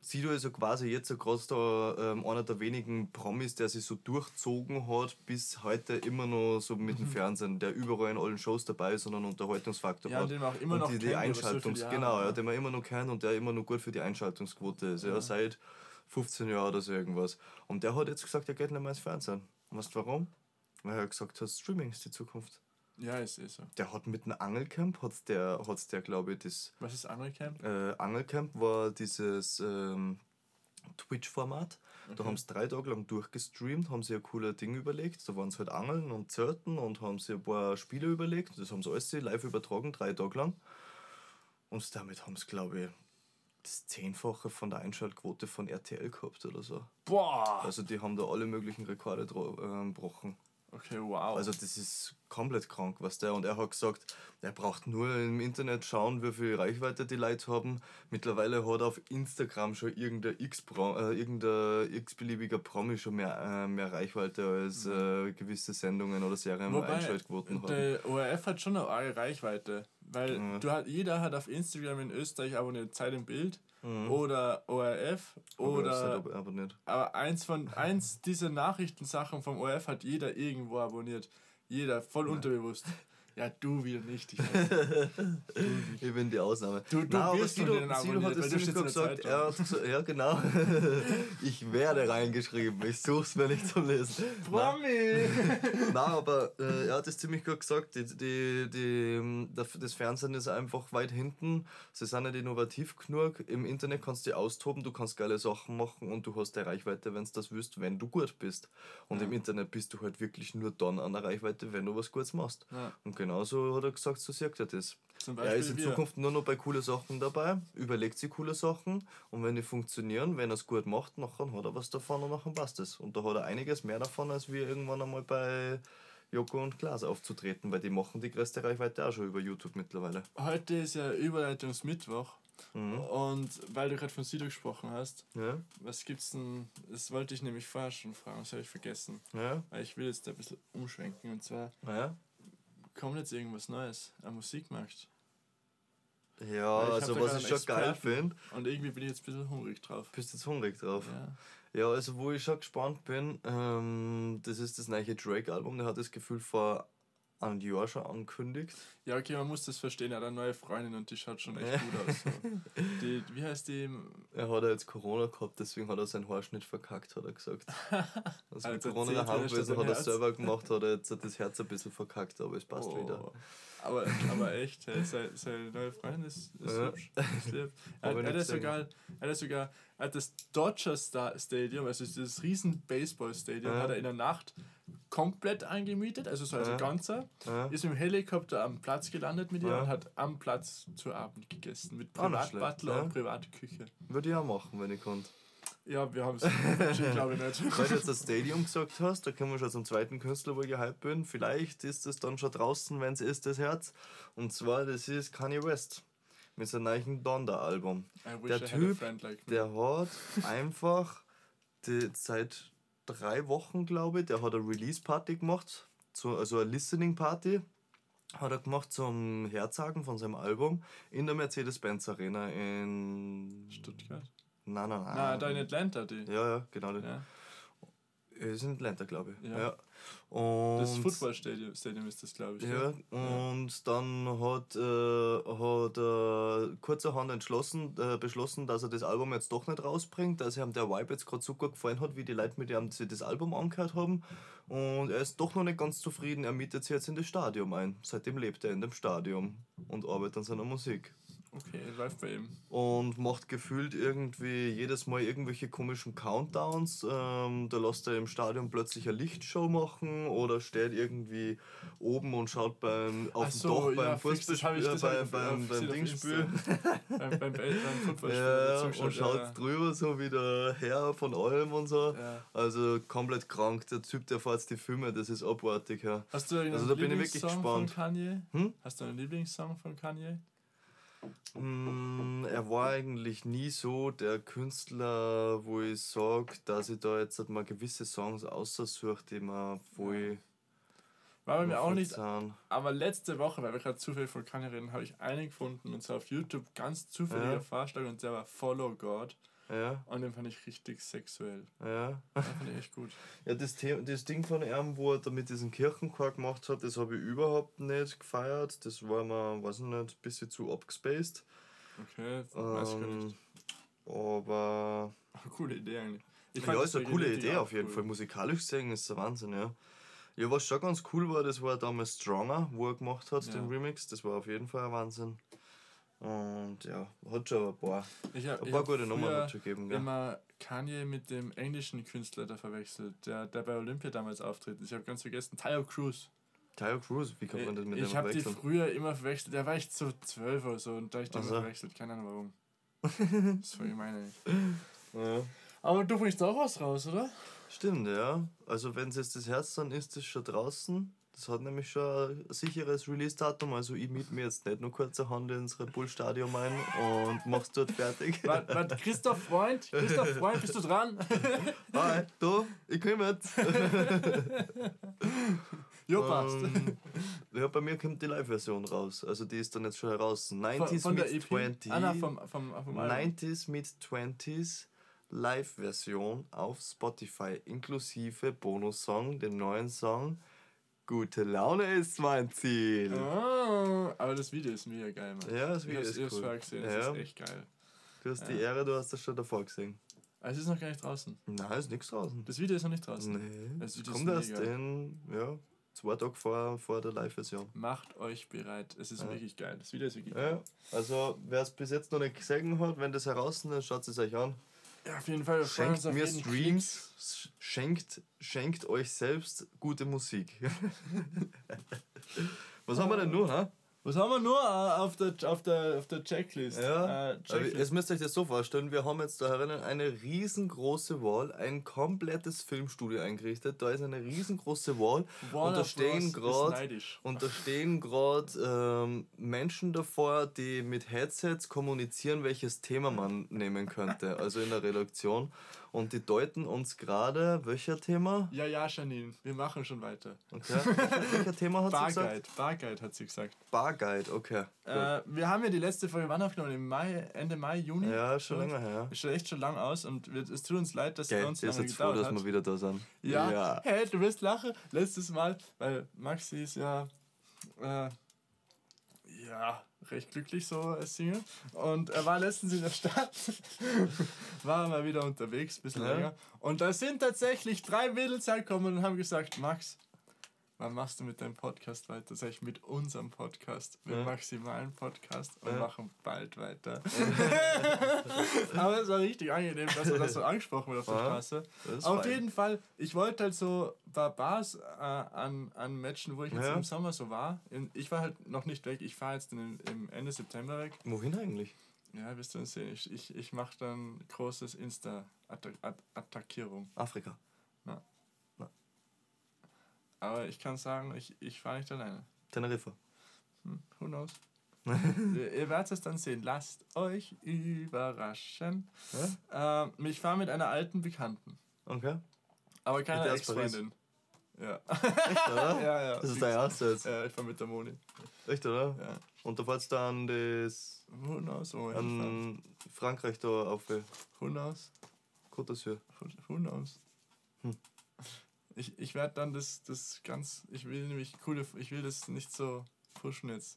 Sido ist ja quasi jetzt so gerade da ähm, einer der wenigen Promis, der sich so durchzogen hat, bis heute immer noch so mit dem Fernsehen, der überall in allen Shows dabei ist und einen Unterhaltungsfaktor Ja, hat. den man auch immer und noch die, die so Einschaltungs viele genau, ja, den man immer noch kennt und der immer noch gut für die Einschaltungsquote ist. Ja. Ja. seit 15 Jahren oder so irgendwas. Und der hat jetzt gesagt, er geht nicht mehr ins Fernsehen. Und weißt du warum? Weil er gesagt hat, Streaming ist die Zukunft. Ja, ist eh so. Der hat mit dem Angelcamp, hat's der, hat's der glaube ich, das Was ist Angelcamp? äh, Angelcamp war dieses ähm, Twitch-Format. Da haben sie drei Tage lang durchgestreamt, haben sich ein cooles Ding überlegt. Da waren sie halt Angeln und Zelten und haben sich ein paar Spiele überlegt. Das haben sie alles live übertragen, drei Tage lang. Und damit haben sie, glaube ich, das Zehnfache von der Einschaltquote von RTL gehabt oder so. Boah! Also die haben da alle möglichen Rekorde ähm, gebrochen. Okay, wow. Also das ist komplett krank, was der. Und er hat gesagt, er braucht nur im Internet schauen, wie viel Reichweite die Leute haben. Mittlerweile hat auf Instagram schon irgendein x, äh, irgendein x-beliebiger Promi schon mehr, äh, mehr Reichweite als äh, gewisse Sendungen oder Serien wo Wobei, Einschaltquoten haben. der ORF hat schon eine Reichweite. Weil Ja. du hat, jeder hat auf Instagram in Österreich abonniert Zeit im Bild oder ORF Mhm. Aber das ist oder. halt aber eins von eins dieser Nachrichtensachen vom ORF hat jeder irgendwo abonniert. Jeder, voll unterbewusst. Ja, du wieder nicht. Ich weiß. Ich bin die Ausnahme. Du- du aber wirst Sido, denen Sido hat es ziemlich gut gesagt. Er hat ja genau. ich werde reingeschrieben. Ich such's mir nicht zum Lesen. Promi! Nein, aber äh, er hat es ziemlich gut gesagt. Die, die, die, das Fernsehen ist einfach weit hinten. Sie sind nicht innovativ genug. Im Internet kannst du dich austoben, du kannst geile Sachen machen und du hast eine Reichweite, wenn du das willst, wenn du gut bist. Und im Internet bist du halt wirklich nur dann an der Reichweite, wenn du was Gutes machst. Ja. Und genauso hat er gesagt, so sagt er das. Er ist in wir. Zukunft nur noch bei coole Sachen dabei, überlegt sich coole Sachen und wenn die funktionieren, wenn er es gut macht, nachher hat er was davon und nachher passt es. Und da hat er einiges mehr davon, als wir irgendwann einmal bei Joko und Klaas aufzutreten, weil die machen die größte Reichweite auch schon über YouTube mittlerweile. Heute ist ja Überleitungsmittwoch. Mhm. Und weil du gerade von Sido gesprochen hast, Ja, was gibt's denn? Das wollte ich nämlich vorher schon fragen, das habe ich vergessen. ja, Weil ich will jetzt da ein bisschen umschwenken. Und zwar ja. Kommt jetzt irgendwas Neues am Musikmarkt. Ja, also was ich schon geil finde, Und irgendwie bin ich jetzt ein bisschen hungrig drauf. bist jetzt hungrig drauf. Ja. Ja, also wo ich schon gespannt bin, ähm, das ist das neue Drake-Album, der hat das Gefühl vor einem Jahr schon angekündigt. ja, okay, man muss das verstehen. Er hat eine neue Freundin und die schaut schon echt gut aus. So. Die, wie heißt die? Er hat ja jetzt Corona gehabt, deswegen hat er seinen Haarschnitt verkackt, hat er gesagt. Also mit Also Corona zählt daheim gewesen, hat er selber gemacht, hat er jetzt das Herz ein bisschen verkackt, aber es passt wieder. Aber, aber echt, hey, seine, seine neue Freundin ist, ist Ja. hübsch. Er, er, hat sogar, er hat sogar er hat das Dodger Star Stadium, also dieses riesen Baseball-Stadium, Ja. hat er in der Nacht komplett angemietet, also so als Ja. ganzer. Ja. Ist mit dem Helikopter am Platz gelandet mit ihr Ja. und hat am Platz zu Abend gegessen. Mit Privatbutler schlecht, und Privatküche. Würde ich auch machen, wenn ich konnte. Ja, wir haben es, glaube ich nicht. Weil du jetzt das Stadium gesagt hast, da kommen wir schon zum zweiten Künstler, wo ich gehypt bin. Vielleicht ist es dann schon draußen, wenn es ist, das Herz. Und zwar, das ist Kanye West mit seinem neuen Donda-Album. I wish Der I had a Typ, friend like. Der hat einfach die, seit drei Wochen, glaube ich, der hat eine Release-Party gemacht, so, also eine Listening-Party hat er gemacht zum Herzagen von seinem Album in der Mercedes-Benz Arena in Stuttgart. Nein, nein, nein. Na, da in Atlanta, die. Ja, ja, genau. Ja. Es ist in Atlanta, glaube ich. Ja. Ja. Und Das Footballstadium Stadium ist das, glaube ich. Ja, gell? und dann hat, äh, hat er kurzerhand entschlossen, äh, beschlossen, dass er das Album jetzt doch nicht rausbringt, dass ihm der Vibe jetzt gerade so gut gefallen hat, wie die Leute mit ihm das Album angehört haben. Und er ist doch noch nicht ganz zufrieden. Er mietet sich jetzt in das Stadion ein. Seitdem lebt er in dem Stadion und arbeitet an seiner Musik. Okay, läuft bei ihm. Und macht gefühlt irgendwie jedes Mal irgendwelche komischen Countdowns. Ähm, da lässt er im Stadion plötzlich eine Lichtshow machen oder steht irgendwie oben und schaut beim, auf Ach dem so, Dach beim ja, ich- Fußballspiel, das hab beim, beim, beim Dingspiel. beim, beim, beim, beim Footballspiel Ja, und schaut ja. drüber so wie der Herr von allem und so. Also komplett krank. Der Typ, der fährt die Filme, das ist abartig. Ja. Hast du einen Also da bin ich wirklich Lieblingssong von gespannt. Kanye? Hm? Hast du einen Lieblingssong von Kanye? Mm, er war eigentlich nie so der Künstler, wo ich sage, dass ich da jetzt halt mal gewisse Songs aussuche, die mir voll. War bei mir auch nicht, sind. aber letzte Woche, weil wir gerade zufällig von Kanye reden, habe ich einen gefunden und zwar auf YouTube ganz zufälliger Ja. Vorschlag und der war Follow God Ja, und den fand ich richtig sexuell. ja. Den fand ich echt gut. Ja, das, The das Ding von ihm, wo er da mit diesem Kirchenchor gemacht hat, das habe ich überhaupt nicht gefeiert. Das war mir, weiß ich nicht, ein bisschen zu abgespaced. Okay, weiß ich gar Ähm, nicht. aber Coole Idee eigentlich. Ich ja, ist eine coole Idee auf jeden cool. Fall. Musikalisch singen ist der Wahnsinn, ja. Ja, was schon ganz cool war, das war damals Stronger, wo er gemacht hat, Ja. den Remix. Das war auf jeden Fall ein Wahnsinn. Und ja, hat schon ein paar, Ich hab, ein ich paar gute Nummern dazu gegeben. Gell? immer Kanye mit dem englischen Künstler da verwechselt, der, der bei Olympia damals auftritt. Ich habe ganz vergessen, Tyler Cruz. Tyler Cruz, wie kann man das mit ich dem habe die verwechseln? früher immer verwechselt. Der war echt so zwölf oder so und da ich die Ach immer verwechselt. Keine Ahnung warum. das war gemein. ey. Ja. Aber du bringst auch was raus, oder? Stimmt, ja. Also wenn es jetzt das Herz dann ist, das schon draußen. Das hat nämlich schon ein sicheres Release-Datum. Also ich miete mir jetzt nicht nur kurzerhand ins Red Bull Stadion ein und mach's dort fertig. Warte, warte, Christoph Freund, Christoph Freund, bist du dran? Hi, du, ich komm jetzt. jo, passt. Ähm, ja, bei mir kommt die Live-Version raus. Also die ist dann jetzt schon heraus. 90s Von, von der mit EP? 20. Ah, na, vom, vom, vom Album. 90s mit 20s Live-Version auf Spotify inklusive Bonussong, den neuen Song Gute Laune ist mein Ziel. Ah, aber das Video ist mega geil, Mann. Ja, das ich Video hab's ist cool. vorher gesehen, das Ja. ist echt geil. Du hast die Ja. Ehre, du hast das schon davor gesehen. Aber es ist noch gar nicht draußen. Nein, ist nichts draußen. Das Video ist noch nicht draußen. Nee, Das Video kommt erst in ja, zwei Tage vor, vor der Live-Version. Macht euch bereit. Es ist Ja. wirklich geil. Das Video ist wirklich Ja, geil. also wer es bis jetzt noch nicht gesehen hat, wenn das heraus ist, schaut es euch an. Ja, auf jeden Fall. Schenkt mir Streams, sch- schenkt, schenkt euch selbst gute Musik. Was haben wir denn nur, ha? Was haben wir nur äh, auf der, auf der, auf der Checklist? Ja, Äh, Checklist. Jetzt müsst ihr euch das so vorstellen, wir haben jetzt da herinnen eine riesengroße Wall, ein komplettes Filmstudio eingerichtet. Da ist eine riesengroße Wall und Warner da stehen gerade und da stehen gerade ähm, Menschen davor, die mit Headsets kommunizieren, welches Thema man nehmen könnte, also in der Redaktion. Und die deuten uns gerade, welcher Thema? Ja, ja, Janine, wir machen schon weiter. Okay. welcher Thema hat sie gesagt? Barguide, Barguide hat sie gesagt. Barguide, okay. Äh, wir haben ja die letzte Folge wann aufgenommen? Im Mai, Ende Mai, Juni? ja, schon länger her. Ist schon echt schon lang aus und wir, es tut uns leid, dass es bei uns lange seid froh, gedauert dass hat. wir wieder da sind. Ja, hey, du wirst lachen. Letztes Mal, weil Maxi ist ja, äh, ja, recht glücklich so als Single. Und er war letztens in der Stadt, war mal wieder unterwegs, ein bisschen Ja. länger. Und da sind tatsächlich drei Mädels hergekommen und haben gesagt, Max, wann machst du mit deinem Podcast weiter? Sag ich, mit unserem Podcast, mit Ja. dem maximalen Podcast und Ja. machen bald weiter. Aber es war richtig angenehm, dass man das so angesprochen wird auf der Ja. Straße. Auf fein. jeden Fall, ich wollte halt so ein paar Bars äh, an, an Matchen, wo ich jetzt Ja. im Sommer so war. Ich war halt noch nicht weg, ich fahre jetzt in, im Ende September weg. Wohin eigentlich? Ja, wirst du uns sehen. Ich, ich, ich mache dann großes Insta-Attackierung. Afrika. Aber ich kann sagen, ich, ich fahre nicht alleine. Teneriffa. Hm, who knows? ihr, werdet es dann sehen. Lasst euch überraschen. Ähm, ich fahre mit einer alten Bekannten. Okay. Aber keine? Ex-Freundin. Ja. Echt, oder? ja, ja. Das ist dein erster jetzt. Ja, ich fahre mit der Moni. Echt, oder? Ja. Und da fährst du dann das Who knows, wo an Frankreich da auf Who knows? Côte d'Azur. Who knows? Hm. Ich, ich werde dann das, das ganz. Ich will nämlich coole. Ich will das nicht so pushen jetzt.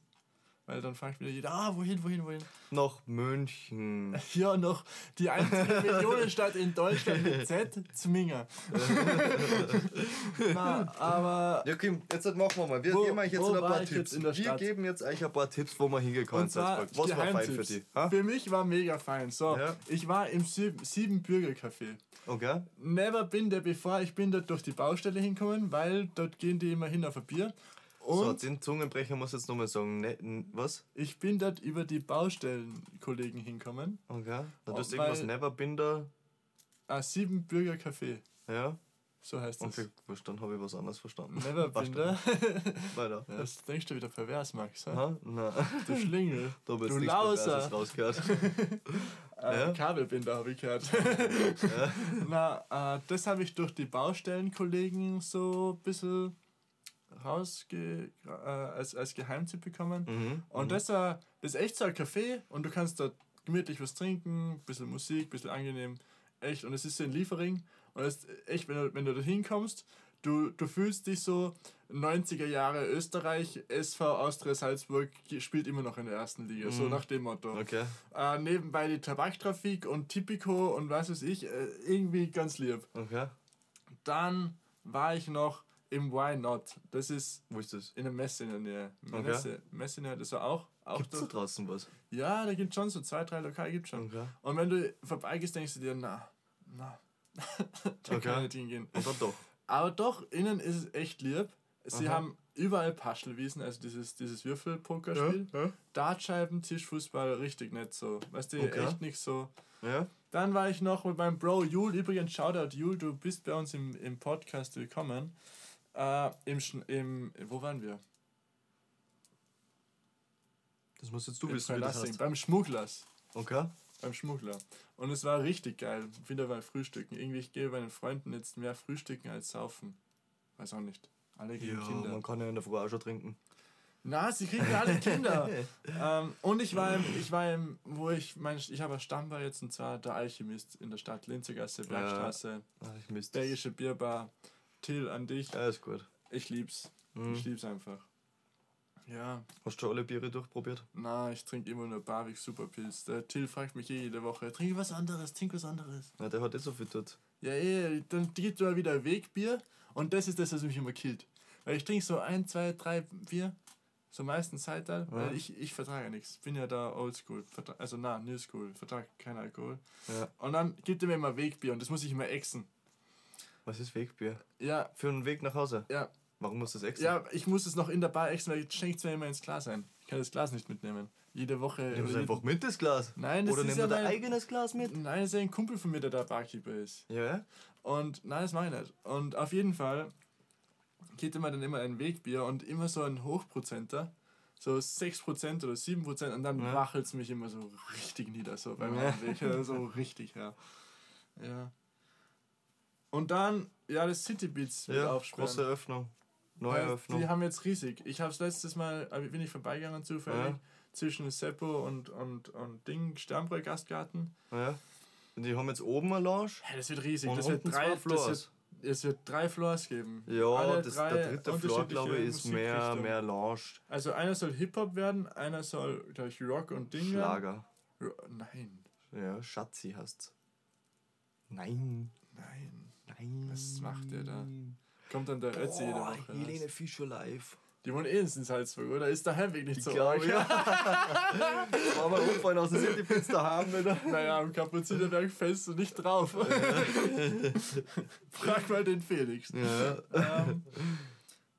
Weil dann fragt wieder jeder, ah, wohin, wohin, wohin. Nach München. Ja, noch die einzige Millionenstadt in Deutschland mit Z, Zminger. Na, aber. Ja, Kim, jetzt machen wir mal. Wir Wo- geben euch jetzt ein paar Tipps. jetzt in der Wir geben jetzt euch ein paar Tipps, wo man hingehen kann. Was war fein für dich? Für mich war mega fein. So, Ja. ich war im Sieb Sieben-Bürger-Café. Okay. Never bin der bevor. Ich bin dort durch die Baustelle hinkommen, weil dort gehen die immer hin auf ein Bier. So, Und den Zungenbrecher muss ich jetzt nochmal sagen. Ne, n- was? ich bin dort über die Baustellenkollegen hinkommen. Okay. Na, du hast Oh, irgendwas Neverbinder. Ah, Sieben-Bürger-Café. Ja. So heißt Und das. für, dann habe ich was anderes verstanden. Neverbinder. Weiter. Ja. Das denkst du wieder pervers, Max. ha? Na, Du Schlingel. da Du Lauser. Rausgehört. Äh, Ja. Kabelbinder habe ich gehört. Na, äh, das habe ich durch die Baustellenkollegen so ein bisschen rausge äh, als, als Geheimtipp bekommen. Mhm. Und das, war, das ist echt so ein Café und du kannst dort gemütlich was trinken, ein bisschen Musik, ein bisschen angenehm. Echt. Und es ist so ein Liefering. Und es ist echt, wenn du, wenn du da hinkommst, du, du fühlst dich so 90er Jahre Österreich, SV Austria Salzburg spielt immer noch in der ersten Liga. So Mhm. nach dem Motto. Okay. Äh, nebenbei die Tabaktrafik und Tipico und was weiß ich, äh, irgendwie ganz lieb. Okay. Dann war ich noch im Why Not. Das ist Wo ist das? in der Messe in der Nähe. Okay. Messe, Messe in der Nähe, das war auch. auch Gibt es da draußen was? ja, da gibt schon so zwei, drei Lokale gibt schon. Okay. Und wenn du vorbeigehst, denkst du dir, na, na, da Okay. kann ich nicht hingehen. Dann doch. Aber doch, innen ist es echt lieb. Sie Aha. haben überall Paschelwiesen, also dieses, dieses Würfelpokerspiel. Ja. Dartscheiben, Tischfußball, richtig nett so. Weißt du, Okay. echt nicht so. Ja. Dann war ich noch mit meinem Bro Jul. Übrigens, Shoutout Jul, du bist bei uns im, im Podcast willkommen. Äh, im, im, wo waren wir? Das musst jetzt du wissen, wie das heißt. beim Schmugglers. Okay. Beim Schmuggler. Und es war richtig geil. Wieder mal frühstücken. Irgendwie, ich gehe bei meinen Freunden jetzt mehr frühstücken als saufen. Weiß auch nicht. Alle gegen Ja, Kinder. man kann ja in der Früh auch schon trinken. Na, sie kriegen alle Kinder. ähm, und ich war im, ich war im, wo ich mein, ich habe ein Stammbar jetzt und zwar der Alchemist in der Stadt Linzergasse, Bergstraße, müsste. belgische Bierbar. Till an dich. Ist gut. Ich lieb's. Mhm. Ich lieb's einfach. Ja, Hast du alle Biere durchprobiert? na, ich trinke immer nur Barwick Superpilz. Der Till fragt mich eh jede Woche, trink was anderes, trink was anderes. Ja, der hat eh so viel tut. Ja, eh, dann gibt er wieder Wegbier und das ist das, was mich immer killt. Weil ich trinke so ein, zwei, drei Bier, so meistens Zeitalter, Ja. weil ich, ich vertrage nichts. Bin ja da oldschool, also na, new school, vertrage keinen Alkohol. Ja. Und dann gibt er mir immer Wegbier und das muss ich immer exen. Was ist Wegbier? Ja, Für einen Weg nach Hause? ja, Warum muss das extra? ja, ich muss es noch in der Bar exen, weil schenkt es mir immer ins Glas ein. Ich kann das Glas nicht mitnehmen. Jede Woche. Nimm es einfach mit, das Glas. Nein, das Oder ist nimm ja dein eigenes Glas mit. Nein, das ist ja ein Kumpel von mir, der da Barkeeper ist. Ja? Und nein, das mache ich nicht. Und auf jeden Fall geht immer dann immer ein Wegbier und immer so ein Hochprozenter, so 6% oder 7% und dann Ja. wachelt es mich immer so richtig nieder, so beim Ja. Weg, so richtig, ja. ja. Und dann, ja, das City Beats wird Ja, aufsperren. große Öffnung. Neue Ja, Öffnung. Die haben jetzt riesig. Ich habe es letztes Mal, äh, bin ich vorbeigegangen zufällig, Ja. zwischen Seppo und, und, und Ding, Sternbräu Gastgarten. Ja. Und die haben jetzt oben eine Lounge. Hey, das wird riesig. Und das wird drei zwei das Floors. wird, es wird drei Floors geben. Ja, das, der dritte Floor, glaube ich, ist mehr, mehr Lounge. Also einer soll Hip-Hop werden, einer soll, glaube ich, Rock und Ding Schlager. werden. Nein, Ja, Schatzi heißt's. Nein. nein. Nein. Was macht der da? Kommt dann der Ötzi jede Woche. Helene Fischer live. Die wohnen eh in Salzburg, oder? Ist der Heimweg nicht Ich so glaube, arg? ja. War mal umfallen aus dem Citypitz daheim wieder. Naja, am Kapuzinerberg fällst du nicht drauf. Frag mal den Felix. Ja. ähm,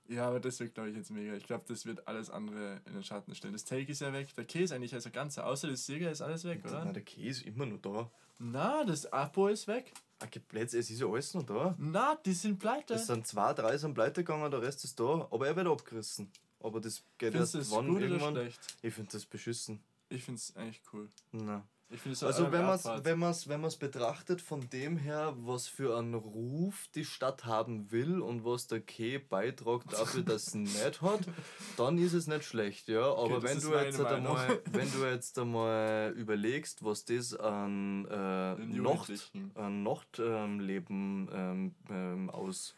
ja, aber das wird, glaube ich, jetzt mega. Ich glaube, das wird alles andere in den Schatten stellen. Das Take ist ja weg, der Käse eigentlich als ganzer, außer das Sieger ist alles weg, oder? der Käse ist immer noch da. Na, das Apo ist weg. Ah, Plätze, es ist ja alles noch da. Na, die sind pleite. Es sind zwei, drei sind pleite gegangen, der Rest ist da. Aber er wird abgerissen. Aber das geht Findest erst das wann gut oder irgendwann. schlecht? Ich finde das beschissen. Ich finde es eigentlich cool. Na. Es Also wenn man es wenn man's, wenn man's betrachtet von dem her, was für einen Ruf die Stadt haben will und was der Key beiträgt dafür, dass es nicht hat, dann ist es nicht schlecht, ja. Aber das wenn du jetzt Meinung. einmal, wenn du jetzt einmal überlegst, was das an äh, Nacht, an Nachtleben ähm, ähm, aus,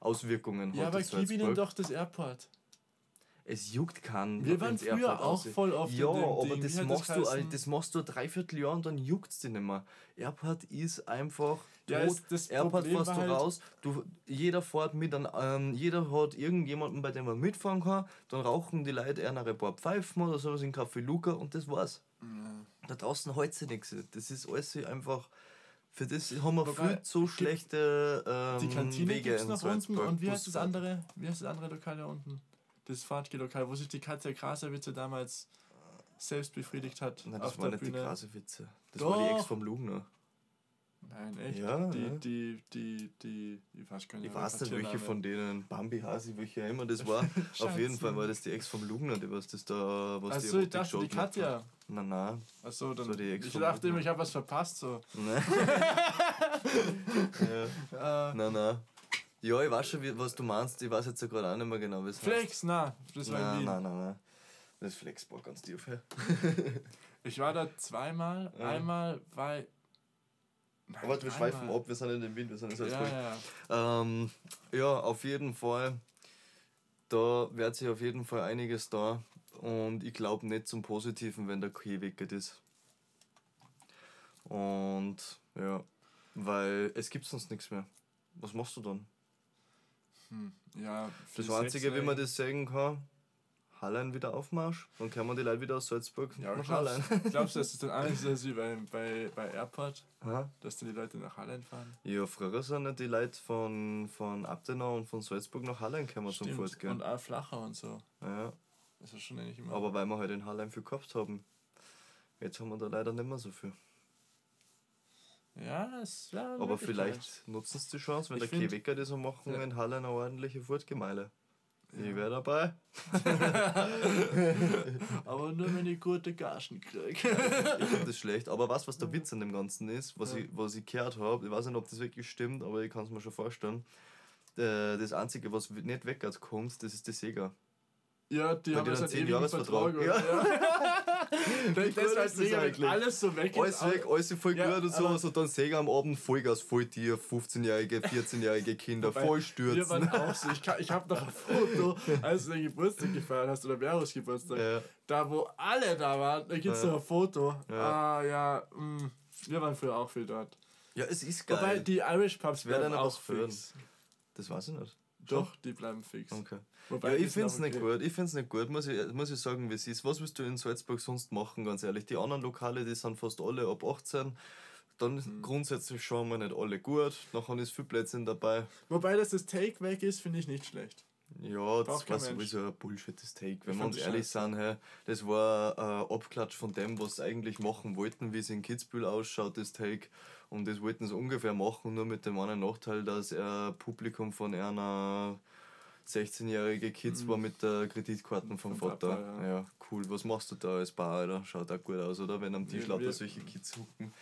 Auswirkungen Ja, hat. aber in gib ihnen doch das Airport. Es juckt keinen. Wir waren früher Airport auch aussieht. voll oft Ja, dem aber Ding. Das hat das machst du, geheißen? all- das machst du ein Dreivierteljahr und dann juckt es dich nicht mehr. Airport ist einfach Ja, tot. das Airport Problem fährst du halt- raus, du, jeder fährt mit, an, ähm, jeder hat irgendjemanden, bei dem man mitfahren kann, dann rauchen die Leute eher ein paar Pfeifen oder sowas in Café Luca und das war's. Da draußen hält sich nichts. Das ist alles einfach. Für das haben wir viel zu schlechte ähm, Die Kantine Wege gibt es in nach unten und wie heißt das andere? Wie heißt das andere Lokal da unten? Das Fahrtgelokal, wo sich die Katja Krasavitze damals selbst befriedigt hat Nein, auf das war der nicht die Bühne. krasse Witze. Das war die Doch. Ex vom Lugner. Nein, echt. Ja, die, ja. die, die, die, ich weiß gar nicht, Ich weiß nicht, welche von denen, Bambi, Hasi, welche immer das war. Auf jeden. Fall war das die Ex vom Lugner, die was das da, was Achso, ich dachte, die Katja. hat. Nein, nein. Achso, dann. So die Ex ich dachte immer, ich habe was verpasst. So. Ja. Äh, Nein, nein. Ja, ich weiß schon, was du meinst. Ich weiß jetzt ja gerade auch nicht mehr genau, wie es heißt. Flex, na, das war in Nein, nein, nein, nein. Das Flex war ganz tief. Ich war da zweimal. Ja. Einmal war. Nein, Aber wir schweifen ab, wir sind in den Wien, wir sind in Salzburg. ja, ja. Ähm, ja, auf jeden Fall. Da wird sich auf jeden Fall einiges da. Und ich glaube nicht zum Positiven, wenn der Key weg ist. Und ja, weil es gibt sonst nichts mehr. Was machst du dann? Hm, ja Das Einzige, wie man das sagen kann, Hallein wieder Aufmarsch. Dann kommen die Leute wieder aus Salzburg Ja, nach glaubst, Hallein. glaubst du, dass es dann alles ist wie bei, bei, bei Airport, Ha? dass dann die Leute nach Hallein fahren? Ja, früher sind ja die Leute von, von Abtenau und von Salzburg nach Hallein gekommen zum. Fortgehen. Und auch flacher und so. Ja. Das ist schon eigentlich immer. Aber weil wir halt in Hallein viel gehabt haben. Jetzt haben wir da leider nicht mehr so viel. Ja, es eine Aber vielleicht nutzen sie die Chance, wenn Ich der Kewecker das so machen, Ja. in Hallein eine ordentliche Furtgemeile. Ich wäre dabei. Aber nur wenn ich gute Gagen kriege. Ich finde das schlecht. Aber was, was der Witz an dem Ganzen ist, was, Ja. ich, was ich gehört habe, ich weiß nicht, ob das wirklich stimmt, aber ich kann es mir schon vorstellen. Äh, Das Einzige, was nicht weggeht kommt, das ist die Sega. Ja, die Weil haben die dann halt zehn ewigen Jahresvertrag. Vertrag. Ja. das halt das mega, wenn eigentlich? alles so weg Alles weg, alles voll Ja, gut und sowas. Und dann Sega am Abend Vollgas, voll Tier, 15-jährige, 14-jährige Kinder, Wobei, voll Wir stürzen. waren auch so. Ich, kann- ich habe noch ein Foto, als du deinen Geburtstag gefeiert hast oder Meros Geburtstag. Ja. Da, wo alle da waren, da gibt es Ja. noch ein Foto. Ja. Ah, ja, mh. wir waren früher auch viel dort. ja, es ist geil. Wobei die Irish Pubs Wer bleiben denn auch fix. das weiß ich nicht. Doch, die bleiben fix. Okay. Wobei Ja, ich finde es nicht okay. gut. Ich finde es nicht gut, muss ich, muss ich sagen, wie es ist. Was willst du in Salzburg sonst machen, ganz ehrlich? Die anderen Lokale, die sind fast alle ab 18. Dann Mhm. grundsätzlich schon mal nicht alle gut. Nachher ist viel Plätzchen dabei. Wobei, dass das Take weg ist, finde ich nicht schlecht. Ja, das war sowieso ein Bullshit, das Take. Wenn Ich wir uns ehrlich scheiße. sind, hey, das war ein Abklatsch von dem, was sie eigentlich machen wollten, wie es in Kitzbühel ausschaut, das Take. Und das wollten sie ungefähr machen, nur mit dem einen Nachteil, dass er Publikum von einer 16-jährige Kids war mit der Kreditkarten vom, Mhm. Vom Vater. Papa, ja. ja. cool. Was machst du da als Bar, Alter? Schaut auch gut aus, oder? Wenn am Tisch lauter solche Kids hucken.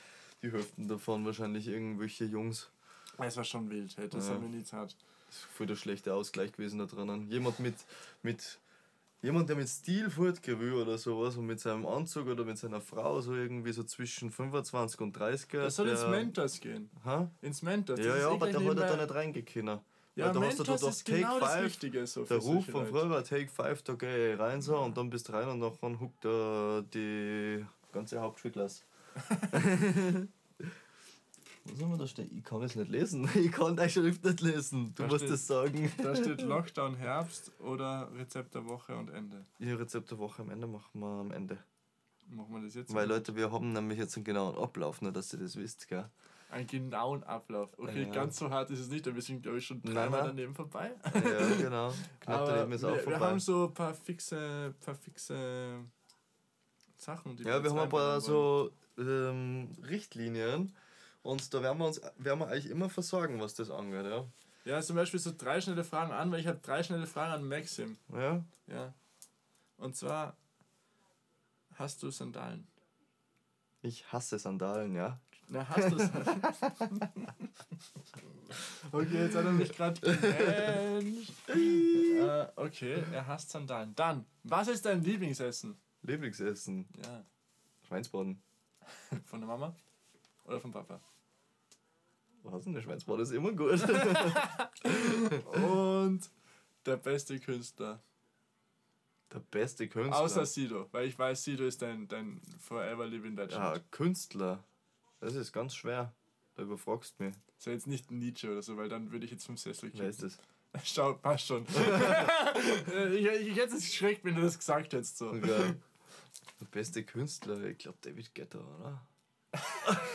Die Hälften davon wahrscheinlich irgendwelche Jungs. Es war schon wild, hey, das Ja. haben wir nie zart. Das ist voll der schlechte Ausgleich gewesen da drinnen. Jemand mit, mit jemand, der mit Stil fortgehen will oder sowas und mit seinem Anzug oder mit seiner Frau so irgendwie so zwischen 25 und 30. Das soll der, ins Mentos gehen. Ha? Ins Mentos. das Ja, ja, aber der hat er da nicht reingekommen. Ja, da hast du doch genau das Richtige. So Der Ruf von früher war Take 5, da gehe ich rein so und dann bist du rein und dann huckt da die ganze Hauptschulklasse. Was soll man da stehen? Ich kann es nicht lesen. Ich kann deine Schrift nicht lesen. Du Da musst steht- das sagen. Da steht Lockdown Herbst oder Rezept der Woche und Ende. Ja, Rezept der Woche am Ende machen wir am Ende. Machen wir das jetzt? Weil Leute, wir haben nämlich jetzt einen genauen Ablauf, nur dass ihr das wisst, gell? Einen genauen Ablauf. Okay, Ja. ganz so hart ist es nicht, denn wir sind, glaube ich, schon dreimal daneben vorbei. Ja, genau. Knapp Aber daneben ist auch wir, wir vorbei. haben so ein paar fixe, paar fixe Sachen, die Ja, wir jetzt haben ein paar wollen. so ähm, Richtlinien und da werden wir uns werden wir eigentlich immer versorgen, was das angeht, ja. Ja, zum Beispiel so drei schnelle Fragen an, weil ich habe drei schnelle Fragen an Maxim. Ja? Ja. Und zwar, hast du Sandalen? Ich hasse Sandalen, ja. Na, hast du es? okay, jetzt hat er mich gerade gemencht. äh, okay, er hasst Sandalen. Dann, was ist dein Lieblingsessen? Lieblingsessen. Ja, Schweinsbraten. von der Mama oder vom Papa? Was denn? Der Schweinsbraten ist immer gut. Und der beste Künstler. Der beste Künstler. Außer Sido, weil ich weiß, Sido ist dein, dein Forever Living Legend. ja, Künstler. Das ist ganz schwer. Da überfragst du mich. So jetzt nicht Nietzsche oder so, weil dann würde ich jetzt vom Sessel Wer ist das? Schau, passt schon. ich, ich hätte es geschreckt, wenn du das gesagt hättest. So. Okay. Der beste Künstler, ich glaube David Guetta, oder?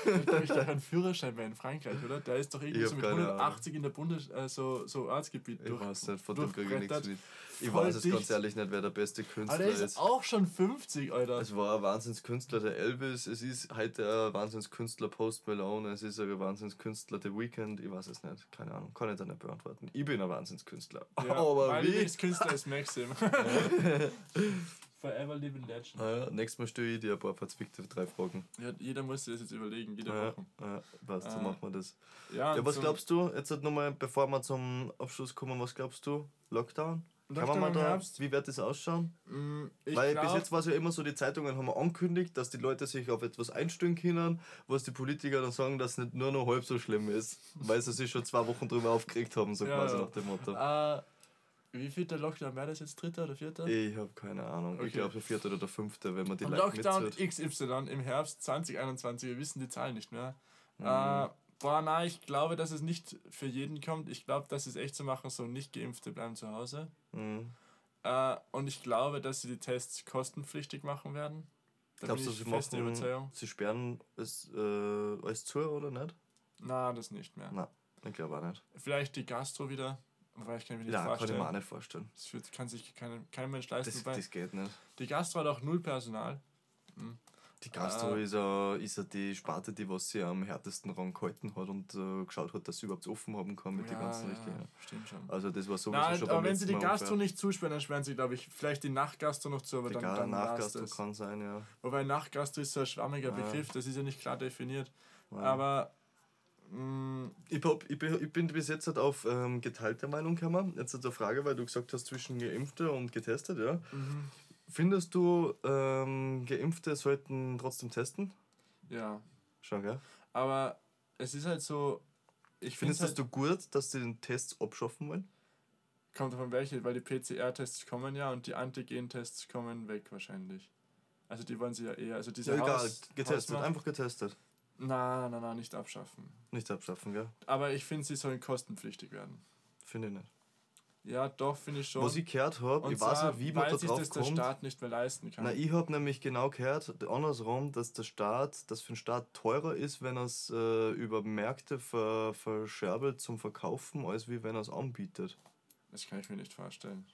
Ich ich einen Führerschein mehr in Frankreich, oder? Der ist doch irgendwie so mit keine 180 in der Bundes... Äh, so, so Ortsgebiet Ich durch. weiß nicht, von dem kriege ich nichts mit. Ich weiß es ganz ehrlich nicht, wer der beste Aber Künstler der ist ist. auch schon 50, Alter. Es war ein Wahnsinnskünstler, der Elvis. Es ist heute ein Wahnsinnskünstler Post Malone. Es ist ein Wahnsinnskünstler The Weeknd. Ich weiß es nicht. Keine Ahnung. Kann ich da nicht beantworten. Ich bin ein Wahnsinnskünstler. Ja, Aber mein wie? Lieblingskünstler ist Maxim. Forever Living Legend. Ah ja, nächstes Mal stelle ich dir ein paar verzwickte drei Fragen. Ja, jeder muss sich das jetzt überlegen, jede Ja, Woche. ja, passt, so Ah. machen wir das. Ja, Ja, was glaubst du, jetzt halt nochmal, bevor wir zum Abschluss kommen, was glaubst du? Lockdown? Kann Lockdown man mal da, Herbst? wie wird das ausschauen? Mm, Ich Weil glaub, bis jetzt war es ja immer so, die Zeitungen haben angekündigt, dass die Leute sich auf etwas einstellen können, was die Politiker dann sagen, dass es nicht nur noch halb so schlimm ist, weil sie sich schon zwei Wochen drüber aufgeregt haben, so Ja, quasi ja. nach dem Motto. Äh, wie viel der Lockdown wäre das jetzt? Dritter oder vierter? Ich habe keine Ahnung. Okay. Ich glaube, der vierte oder der fünfte, wenn man die Leute Lockdown mitzählt. XY im Herbst 2021, wir wissen die Zahlen nicht mehr. Mhm. Äh, boah, nein, ich glaube, dass es nicht für jeden kommt. Ich glaube, dass es echt so machen, so nicht Geimpfte bleiben zu Hause. Mhm. Äh, und ich glaube, dass sie die Tests kostenpflichtig machen werden. Da Glaubst du, sie feste machen, Überzeugung. sie sperren es äh, alles zu oder nicht? Na, das nicht mehr. Nein, ich glaube auch nicht. Vielleicht die Gastro wieder, wobei ich kann mir nicht Ja, kann ich vorstellen. mir auch nicht vorstellen. Das wird, kann sich kein, kein Mensch leisten. Das, das geht nicht. die Gastro hat auch null Personal. Die Gastro Ah. ist, ja, ist ja die Sparte, die was sie am härtesten Rang gehalten hat und äh, geschaut hat, dass sie überhaupt offen haben kann mit den ganzen Richtlinien. stimmt schon. Also das war sowieso Nein, schon aber wenn sie die Gastro nicht zusperren, dann sperren sie, glaube ich, vielleicht die Nachtgastro noch zu, aber Die dann, dann das. kann sein, ja. Wobei Nachtgastro ist so ein schwammiger Ja. Begriff, das ist ja nicht klar definiert. Ja. Aber Ich, hab, ich, bin, ich bin bis jetzt halt auf ähm, geteilte Meinung gekommen. Jetzt hat eine Frage, weil du gesagt hast, zwischen Geimpfte und getestet, ja. mhm, Findest du, ähm, Geimpfte sollten trotzdem testen? ja. Schon, gell? Aber es ist halt so, ich finde es Findest halt, du gut, dass sie den Tests abschaffen wollen? kommt davon welche, weil die PCR-Tests kommen ja und die Antigen-Tests kommen weg wahrscheinlich. Also die wollen sie ja eher, also diese Ja, egal, Haus, getestet, Hausmacht- einfach getestet. Na, na, na, nicht abschaffen. Nicht abschaffen, gell? Aber ich finde, sie sollen kostenpflichtig werden. Finde ich nicht. Ja, doch, finde ich schon. Was ich gehört habe, ich weiß nicht, wie man weil da sich drauf das der kommt. Staat nicht mehr leisten kann. Na, ich habe nämlich genau gehört, andersrum, dass der Staat, dass für den Staat teurer ist, wenn er es äh, über Märkte ver, verscherbelt zum Verkaufen, als wie wenn er es anbietet. Das kann ich mir nicht vorstellen.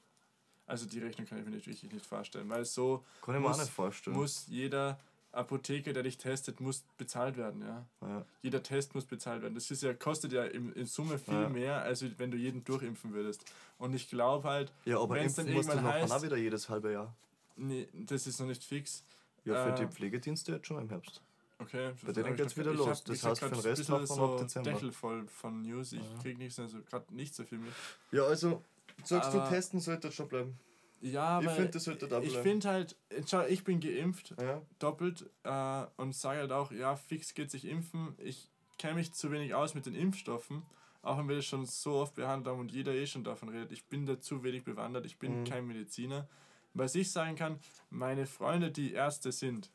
Also die Rechnung kann ich mir nicht wirklich nicht vorstellen, weil so Kann ich mir auch Muss- nicht vorstellen. muss jeder Apotheker, der dich testet, muss bezahlt werden, ja. ja. Jeder Test muss bezahlt werden. Das ist ja, kostet ja in, in Summe viel Ja. mehr, als wenn du jeden durchimpfen würdest. Und ich glaube halt, ja, aber dann impfen musst du irgendwann heißt- auch wieder jedes halbe Jahr. nee, das ist noch nicht fix. Ja, für Äh, die Pflegedienste jetzt schon im Herbst. Okay, Bei denen geht's wieder los. Das heißt, für den Rest machen wir ab Dezember. Deckel voll von News. Ich krieg nicht so, gerade nicht so viel mit. Ja, also sagst Aber- du, testen sollte schon bleiben. Ja, Ich aber find, das sollte da ich finde halt, schau, ich bin geimpft, Ja. doppelt äh, und sage halt auch, ja, fix geht sich impfen. Ich kenne mich zu wenig aus mit den Impfstoffen, auch wenn wir das schon so oft behandelt haben und jeder eh schon davon redet. Ich bin da zu wenig bewandert, ich bin Mhm. kein Mediziner. Was ich sagen kann, meine Freunde, die Ärzte sind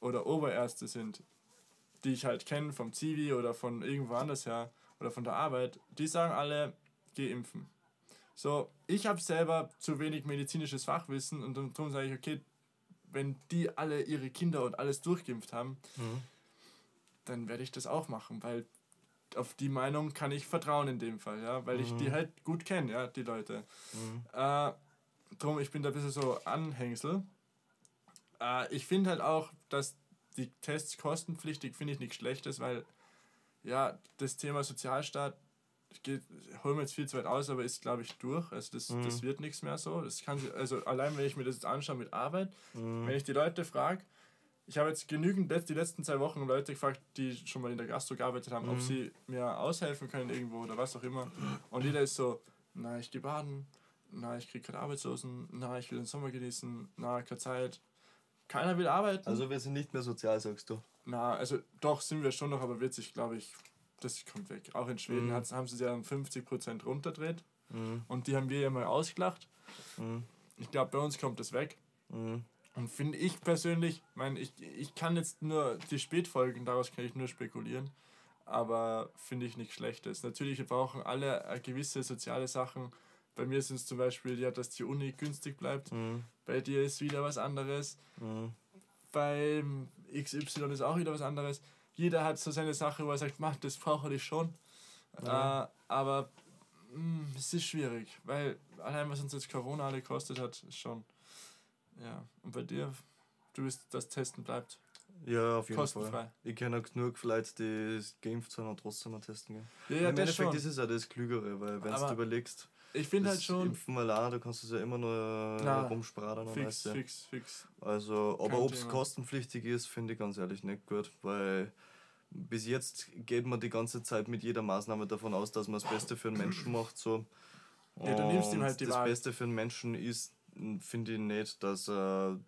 oder Oberärzte sind, die ich halt kenne vom Zivi oder von irgendwo anders her oder von der Arbeit, die sagen alle, geh impfen. So, ich habe selber zu wenig medizinisches Fachwissen und darum sage ich, okay, wenn die alle ihre Kinder und alles durchgeimpft haben, Mhm. dann werde ich das auch machen, weil auf die Meinung kann ich vertrauen in dem Fall, ja, weil ich die halt gut kenne, ja, die Leute. Mhm. Äh, drum, ich bin da ein bisschen so Anhängsel. Äh, ich finde halt auch, dass die Tests kostenpflichtig finde ich nichts Schlechtes, weil ja, das Thema Sozialstaat geht, holen wir jetzt viel zu weit aus, aber ist glaube ich durch. Also das, Mhm. das wird nichts mehr so. Das kann, also allein wenn ich mir das jetzt anschaue mit Arbeit, Mhm. wenn ich die Leute frage, ich habe jetzt genügend die letzten zwei Wochen Leute gefragt, die schon mal in der Gastro gearbeitet haben, ob Mhm. sie mir aushelfen können irgendwo oder was auch immer. Und jeder ist so, na, ich gehe baden, na, ich kriege gerade Arbeitslosen, na, ich will den Sommer genießen, na, keine Zeit. Keiner will arbeiten. Also wir sind nicht mehr sozial, sagst du. Na, also doch sind wir schon noch, aber wird sich, glaube ich, das kommt weg. Auch in Schweden Mhm. haben sie es ja um 50% runterdreht Mhm. und die haben wir ja mal ausgelacht. Mhm. Ich glaube, bei uns kommt das weg. Mhm. Und finde ich persönlich, mein, ich, ich kann jetzt nur die Spätfolgen, daraus kann ich nur spekulieren, aber finde ich nichts Schlechtes. Natürlich, wir brauchen alle äh, gewisse soziale Sachen. Bei mir sind es zum Beispiel, ja, dass die Uni günstig bleibt. Mhm. Bei dir ist wieder was anderes. Mhm. Beim XY ist auch wieder was anderes. Jeder hat so seine Sache, wo er sagt, mach, das brauche ich schon. Ja. Äh, aber mh, es ist schwierig, weil allein was uns jetzt Corona alle gekostet hat, ist schon. Ja, und bei dir, du bist, das Testen bleibt Ja, auf jeden kostenfrei. Fall. Ich kenne auch genug Leute, die geimpft sind und trotzdem mal testen gehen. Ja, Im ja, das Endeffekt ist es auch das Klügere, weil wenn du überlegst, Ich finde halt schon. Impfen da kannst du es ja immer nur Na, rumspradern und Fix, weißt du. fix, fix. Also, aber ob es kostenpflichtig ist, finde ich ganz ehrlich nicht gut, weil bis jetzt geht man die ganze Zeit mit jeder Maßnahme davon aus, dass man das Beste für den Menschen macht. So. Ja, du nimmst ihm halt die Das Wahl. Beste für den Menschen ist, finde ich nicht, dass er,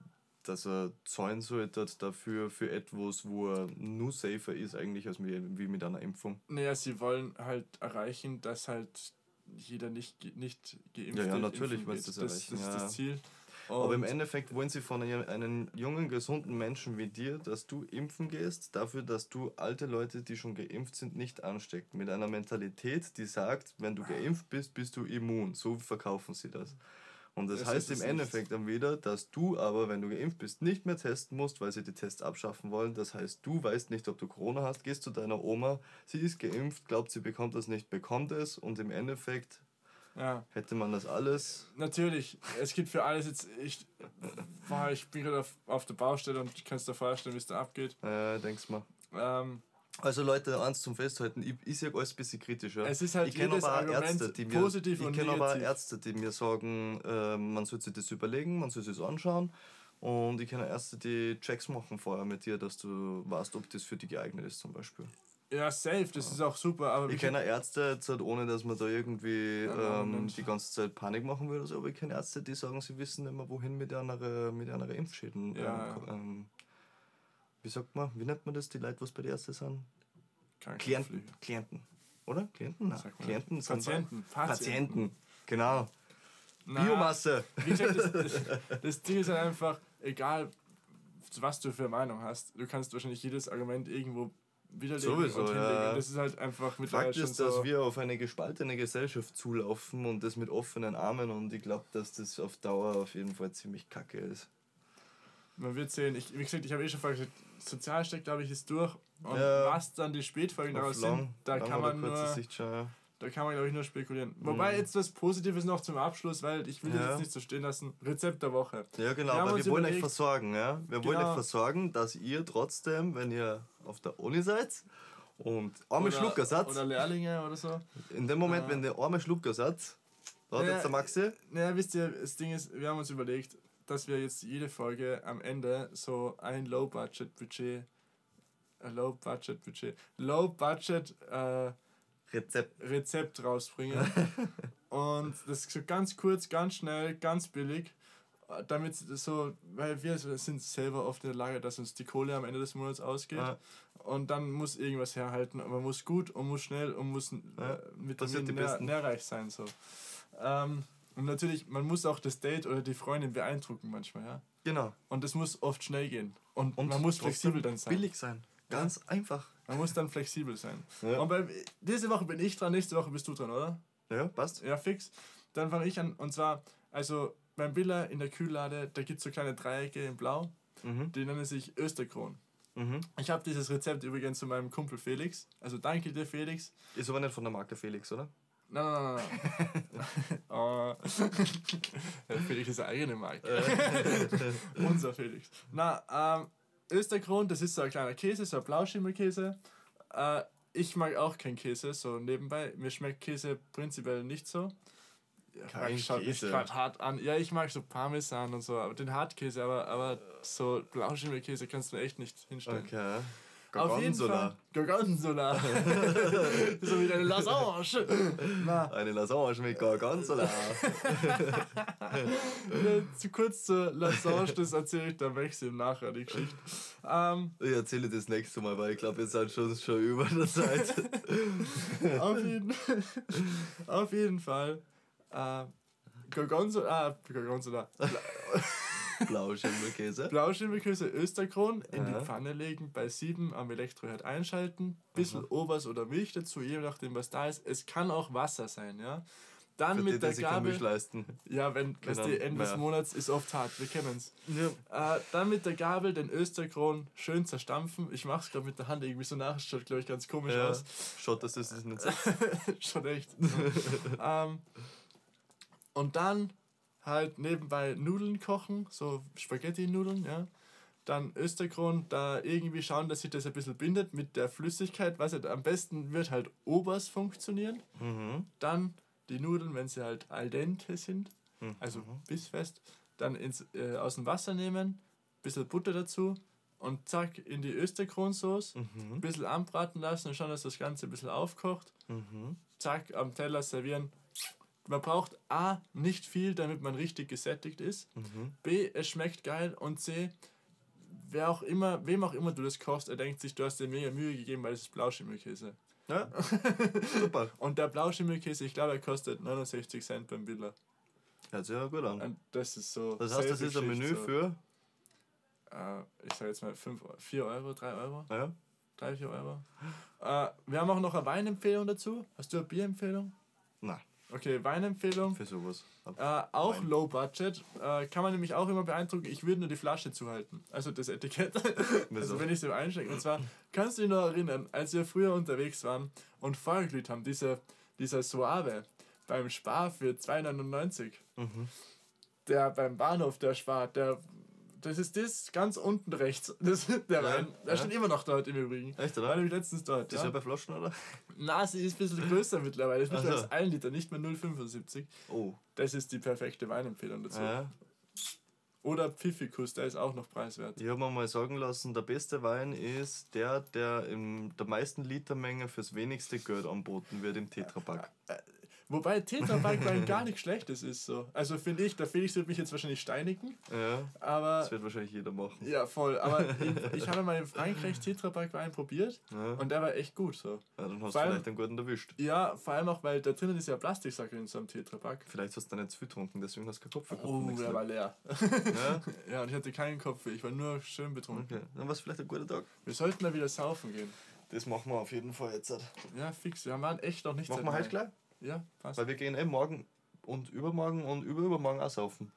dass er zahlen sollte dafür für etwas, wo er nur safer ist eigentlich als wie, wie mit einer Impfung. Naja, sie wollen halt erreichen, dass halt jeder nicht, nicht geimpft Ja, ja, natürlich geht. das das, das ist ja. das Ziel. Aber im Und- Endeffekt wollen sie von einem, jungen, gesunden Menschen wie dir, dass du impfen gehst, dafür, dass du alte Leute, die schon geimpft sind, nicht ansteckst. Mit einer Mentalität, die sagt, wenn du geimpft bist, bist du immun. So verkaufen sie das. Und das, Das heißt im Endeffekt dann wieder, dass du aber, wenn du geimpft bist, nicht mehr testen musst, weil sie die Tests abschaffen wollen. Das heißt, du weißt nicht, ob du Corona hast, gehst zu deiner Oma, sie ist geimpft, glaubt, sie bekommt das nicht, bekommt es und im Endeffekt ja, hätte man das alles. natürlich, es gibt für alles jetzt. Ich, boah, ich bin gerade auf, auf der Baustelle und ich kann es dir vorstellen, wie es da abgeht. Äh, denkst mal. Ähm, Also Leute, eins zum Festhalten, ich, ich sehe alles ein bisschen kritischer. Es ist halt ich kenne aber Argument Ärzte, die mir, ich kenne aber. Ärzte, die mir sagen, äh, man soll sich das überlegen, man soll sich das anschauen. Und ich kenne Ärzte, die Checks machen vorher mit dir, dass du weißt, ob das für dich geeignet ist zum Beispiel. Ja, safe, das ist auch super, aber Ich kenne Ärzte, jetzt halt ohne dass man da irgendwie Ja, ähm, die ganze Zeit Panik machen so, aber ich kenne Ärzte, die sagen, sie wissen mehr, wohin mit einer, mit einer Impfschäden. Ja, ähm, ähm, wie sagt man, wie nennt man das, die Leute, was bei den Ärzten sind? Klienten. Klienten. Oder? Klienten? Nein. Klienten sind Patienten. Patienten. Genau. Na, Biomasse. Wie gesagt, das, das, das Ding ist halt einfach, egal was du für eine Meinung hast, du kannst wahrscheinlich jedes Argument irgendwo widerlegen Sowieso, und hinlegen. ja. Das ist halt einfach mittlerweile Fakt ist, dass so, wir auf eine gespaltene Gesellschaft zulaufen und das mit offenen Armen und ich glaube, dass das auf Dauer auf jeden Fall ziemlich kacke ist. man wird sehen, ich, wie gesagt, ich habe eh schon vorher gesagt, Sozialsteck, glaube ich, ist durch. Und Ja. was dann die Spätfolgen daraus sind, da kann man nur, Sicht schon, ja. Da kann man, glaube ich, nur spekulieren. Wobei jetzt was Positives noch zum Abschluss, weil ich will das Ja. jetzt nicht so stehen lassen. Rezept der Woche. Ja, genau, Wir aber wir wollen euch versorgen, ja. Wir wollen Genau. euch versorgen, dass ihr trotzdem, wenn ihr auf der Uni seid und arme Oder- Schlucker seid, Oder Lehrlinge oder so. in dem Moment, Ja. wenn ihr arme Schlucker seid, da hat jetzt der Maxi, Naja, wisst ihr, das Ding ist, wir haben uns überlegt, dass wir jetzt jede Folge am Ende so ein Low-Budget-Budget, Low-Budget-Budget, Low-Budget äh, Rezept. Rezept rausbringen. Und das so ganz kurz, ganz schnell, ganz billig. Damit so, weil wir sind selber oft in der Lage, dass uns die Kohle am Ende des Monats ausgeht. Ja. Und dann muss irgendwas herhalten. Aber man muss gut und muss schnell und muss Ja, äh, mit passiert die nähr, Besten. nährreich sein. So. Ähm, und natürlich, man muss auch das Date oder die Freundin beeindrucken manchmal, ja. Genau. Und das muss oft schnell gehen. Und, Und man muss flexibel dann sein. Billig sein. Ganz einfach. Man muss dann flexibel sein. Ja. Und bei, diese Woche bin ich dran, nächste Woche bist du dran, oder? Ja, passt. Ja, fix. Dann fange ich an. Und zwar, also beim Billa in der Kühllade, da gibt es so kleine Dreiecke in Blau. Mhm. Die nennen sich Österkron. Mhm. Ich habe dieses Rezept übrigens zu meinem Kumpel Felix. Also danke dir, Felix. Ist aber nicht von der Marke Felix, oder? Nein, nein, nein, nein. oh. Felix ist eine eigene Marke. Unser Felix. Na, ähm, Österkron, das ist so ein kleiner Käse, so ein Blauschimmelkäse. Äh, ich mag auch keinen Käse, so nebenbei. Mir schmeckt Käse prinzipiell nicht so. Kein Max schaut mich gerade hart an. Ja, ich mag so Parmesan und so, aber den Hartkäse, aber, aber so Blauschimmelkäse kannst du mir echt nicht hinstellen. Okay. Auf jeden Fall. Gorgonzola. Gorgonzola. so wie deine Lasange. Na, Eine Lasagne mit Gorgonzola. ne, zu kurz zur Lasange, das erzähle ich dann Maxim nachher, die Geschichte. Ähm, Ich erzähle das nächste Mal, weil ich glaube, wir sind schon, schon über der Zeit. auf, jeden, auf jeden Fall. Äh, Gorgonzola, ah, Gorgonzola. Blauschimmelkäse. Blauschimmelkäse Österkron in die Pfanne legen, bei 7 am Elektroherd einschalten, bisschen Obers oder Milch dazu, je nachdem was da ist. Es kann auch Wasser sein, ja. Dann Für die, mit die der Milch Gabel. leisten. Ja, wenn Genau, weißt du, Ende des ja. Monats ist oft hart, wir kennen's. Ja. Äh, dann mit der Gabel den Österkron schön zerstampfen. Ich mach's gerade mit der Hand irgendwie so nach, schaut glaube ich ganz komisch Ja. aus. Schaut, dass das das nicht so. Schon echt. ähm, und dann halt nebenbei Nudeln kochen, so Spaghetti-Nudeln, ja. Dann Österkron, da irgendwie schauen, dass sich das ein bisschen bindet mit der Flüssigkeit. Was halt am besten wird halt Obers funktionieren. Mhm. Dann die Nudeln, wenn sie halt al dente sind, Mhm. also bissfest, dann ins, äh, aus dem Wasser nehmen, bisschen Butter dazu und zack in die Österkronsoße, ein Mhm. bisschen anbraten lassen und schauen, dass das Ganze ein bisschen aufkocht Mhm. zack, am Teller servieren. Man braucht A, nicht viel, damit man richtig gesättigt ist. Mhm. B, es schmeckt geil. Und C, wer auch immer, wem auch immer du das kochst, er denkt sich, du hast dir mega Mühe gegeben, weil es ist Blauschimmelkäse. Ja. Super. Und der Blauschimmelkäse, ich glaube, er kostet 69 Cent beim Billa. Hört sich ja gut an. Und das ist so. Das heißt, das ist ein Menü so, für. Äh, ich sage jetzt mal 5, 4 Euro, 3 Euro, Ja. 3, 4 Euro. Äh, wir haben auch noch eine Weinempfehlung dazu. Hast du eine Bierempfehlung? Nein, Okay, Weinempfehlung. für sowas. Äh, auch Wein. Low Budget. Äh, kann man nämlich auch immer beeindrucken. Ich würde nur die Flasche zuhalten. Also das Etikett. also wenn ich sie einschenke. Und zwar, kannst du dich noch erinnern, als wir früher unterwegs waren und vorgeglüht haben, dieser, dieser Suave beim Spar für 2,99. Mhm. Der beim Bahnhof, der Spar, der. Das ist das ganz unten rechts. Das, der Ja, Wein. Der ja. steht immer noch dort im Übrigen. Echt, War oder? nämlich letztens dort. Ist ja Ja. bei Flaschen, oder? Na, sie ist ein bisschen größer mittlerweile. Ist mittlerweile 1 Liter, nicht mehr 0,75. Oh. Das ist die perfekte Weinempfehlung dazu. Ja. Oder Pfiffikus, der ist auch noch preiswert. Ich habe mir mal sagen lassen, der beste Wein ist der, der in der meisten Litermenge fürs wenigste Geld anboten wird im Tetrapack. Wobei Tetrapack Wein gar nicht schlechtes ist so. Also finde ich, der Felix wird mich jetzt wahrscheinlich steinigen, Ja, aber das wird wahrscheinlich jeder machen. ja voll. Aber ich, ich habe mal in Frankreich Tetrapack Wein probiert Ja. und der war echt gut so. Ja, dann hast du Vor allem- vielleicht einen guten erwischt. Ja, vor allem auch, weil da drinnen ist ja Plastiksack in so einem Tetrapack. Vielleicht hast du nicht zu viel getrunken, deswegen hast du keinen Kopf gehabt. Oh, der war leer. Ja? Ja, und ich hatte keinen Kopf, ich war nur schön betrunken. Okay, dann war es vielleicht ein guter Tag. Wir sollten da wieder saufen gehen. Das machen wir auf jeden Fall jetzt. Ja, fix. Wir waren echt noch nicht Machen wir heute gleich? Ja, passt. Weil wir gehen eh morgen und übermorgen und überübermorgen auch saufen.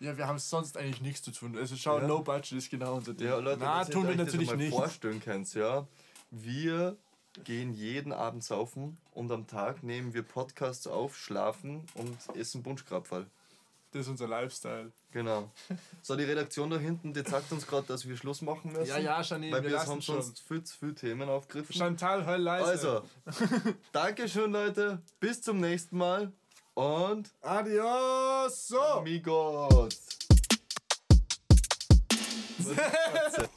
Ja, wir haben sonst eigentlich nichts zu tun. Also schau, Ja. Low Budget ist genau unser Ding. Ja, Leute, Na, tun wir euch das natürlich einmal nicht. vorstellen könnt, ja. Wir gehen jeden Abend saufen und am Tag nehmen wir Podcasts auf, schlafen und essen Bunschkrapferl. Das ist unser Lifestyle. Genau. So, die Redaktion da hinten, die sagt uns gerade, dass wir Schluss machen müssen. Ja, ja, Janine, Weil wir wir haben schon. sonst viel zu viele Themen aufgegriffen. Chantal, heul leise. Also, Dankeschön, Leute. Bis zum nächsten Mal und Adios! So! Amigos.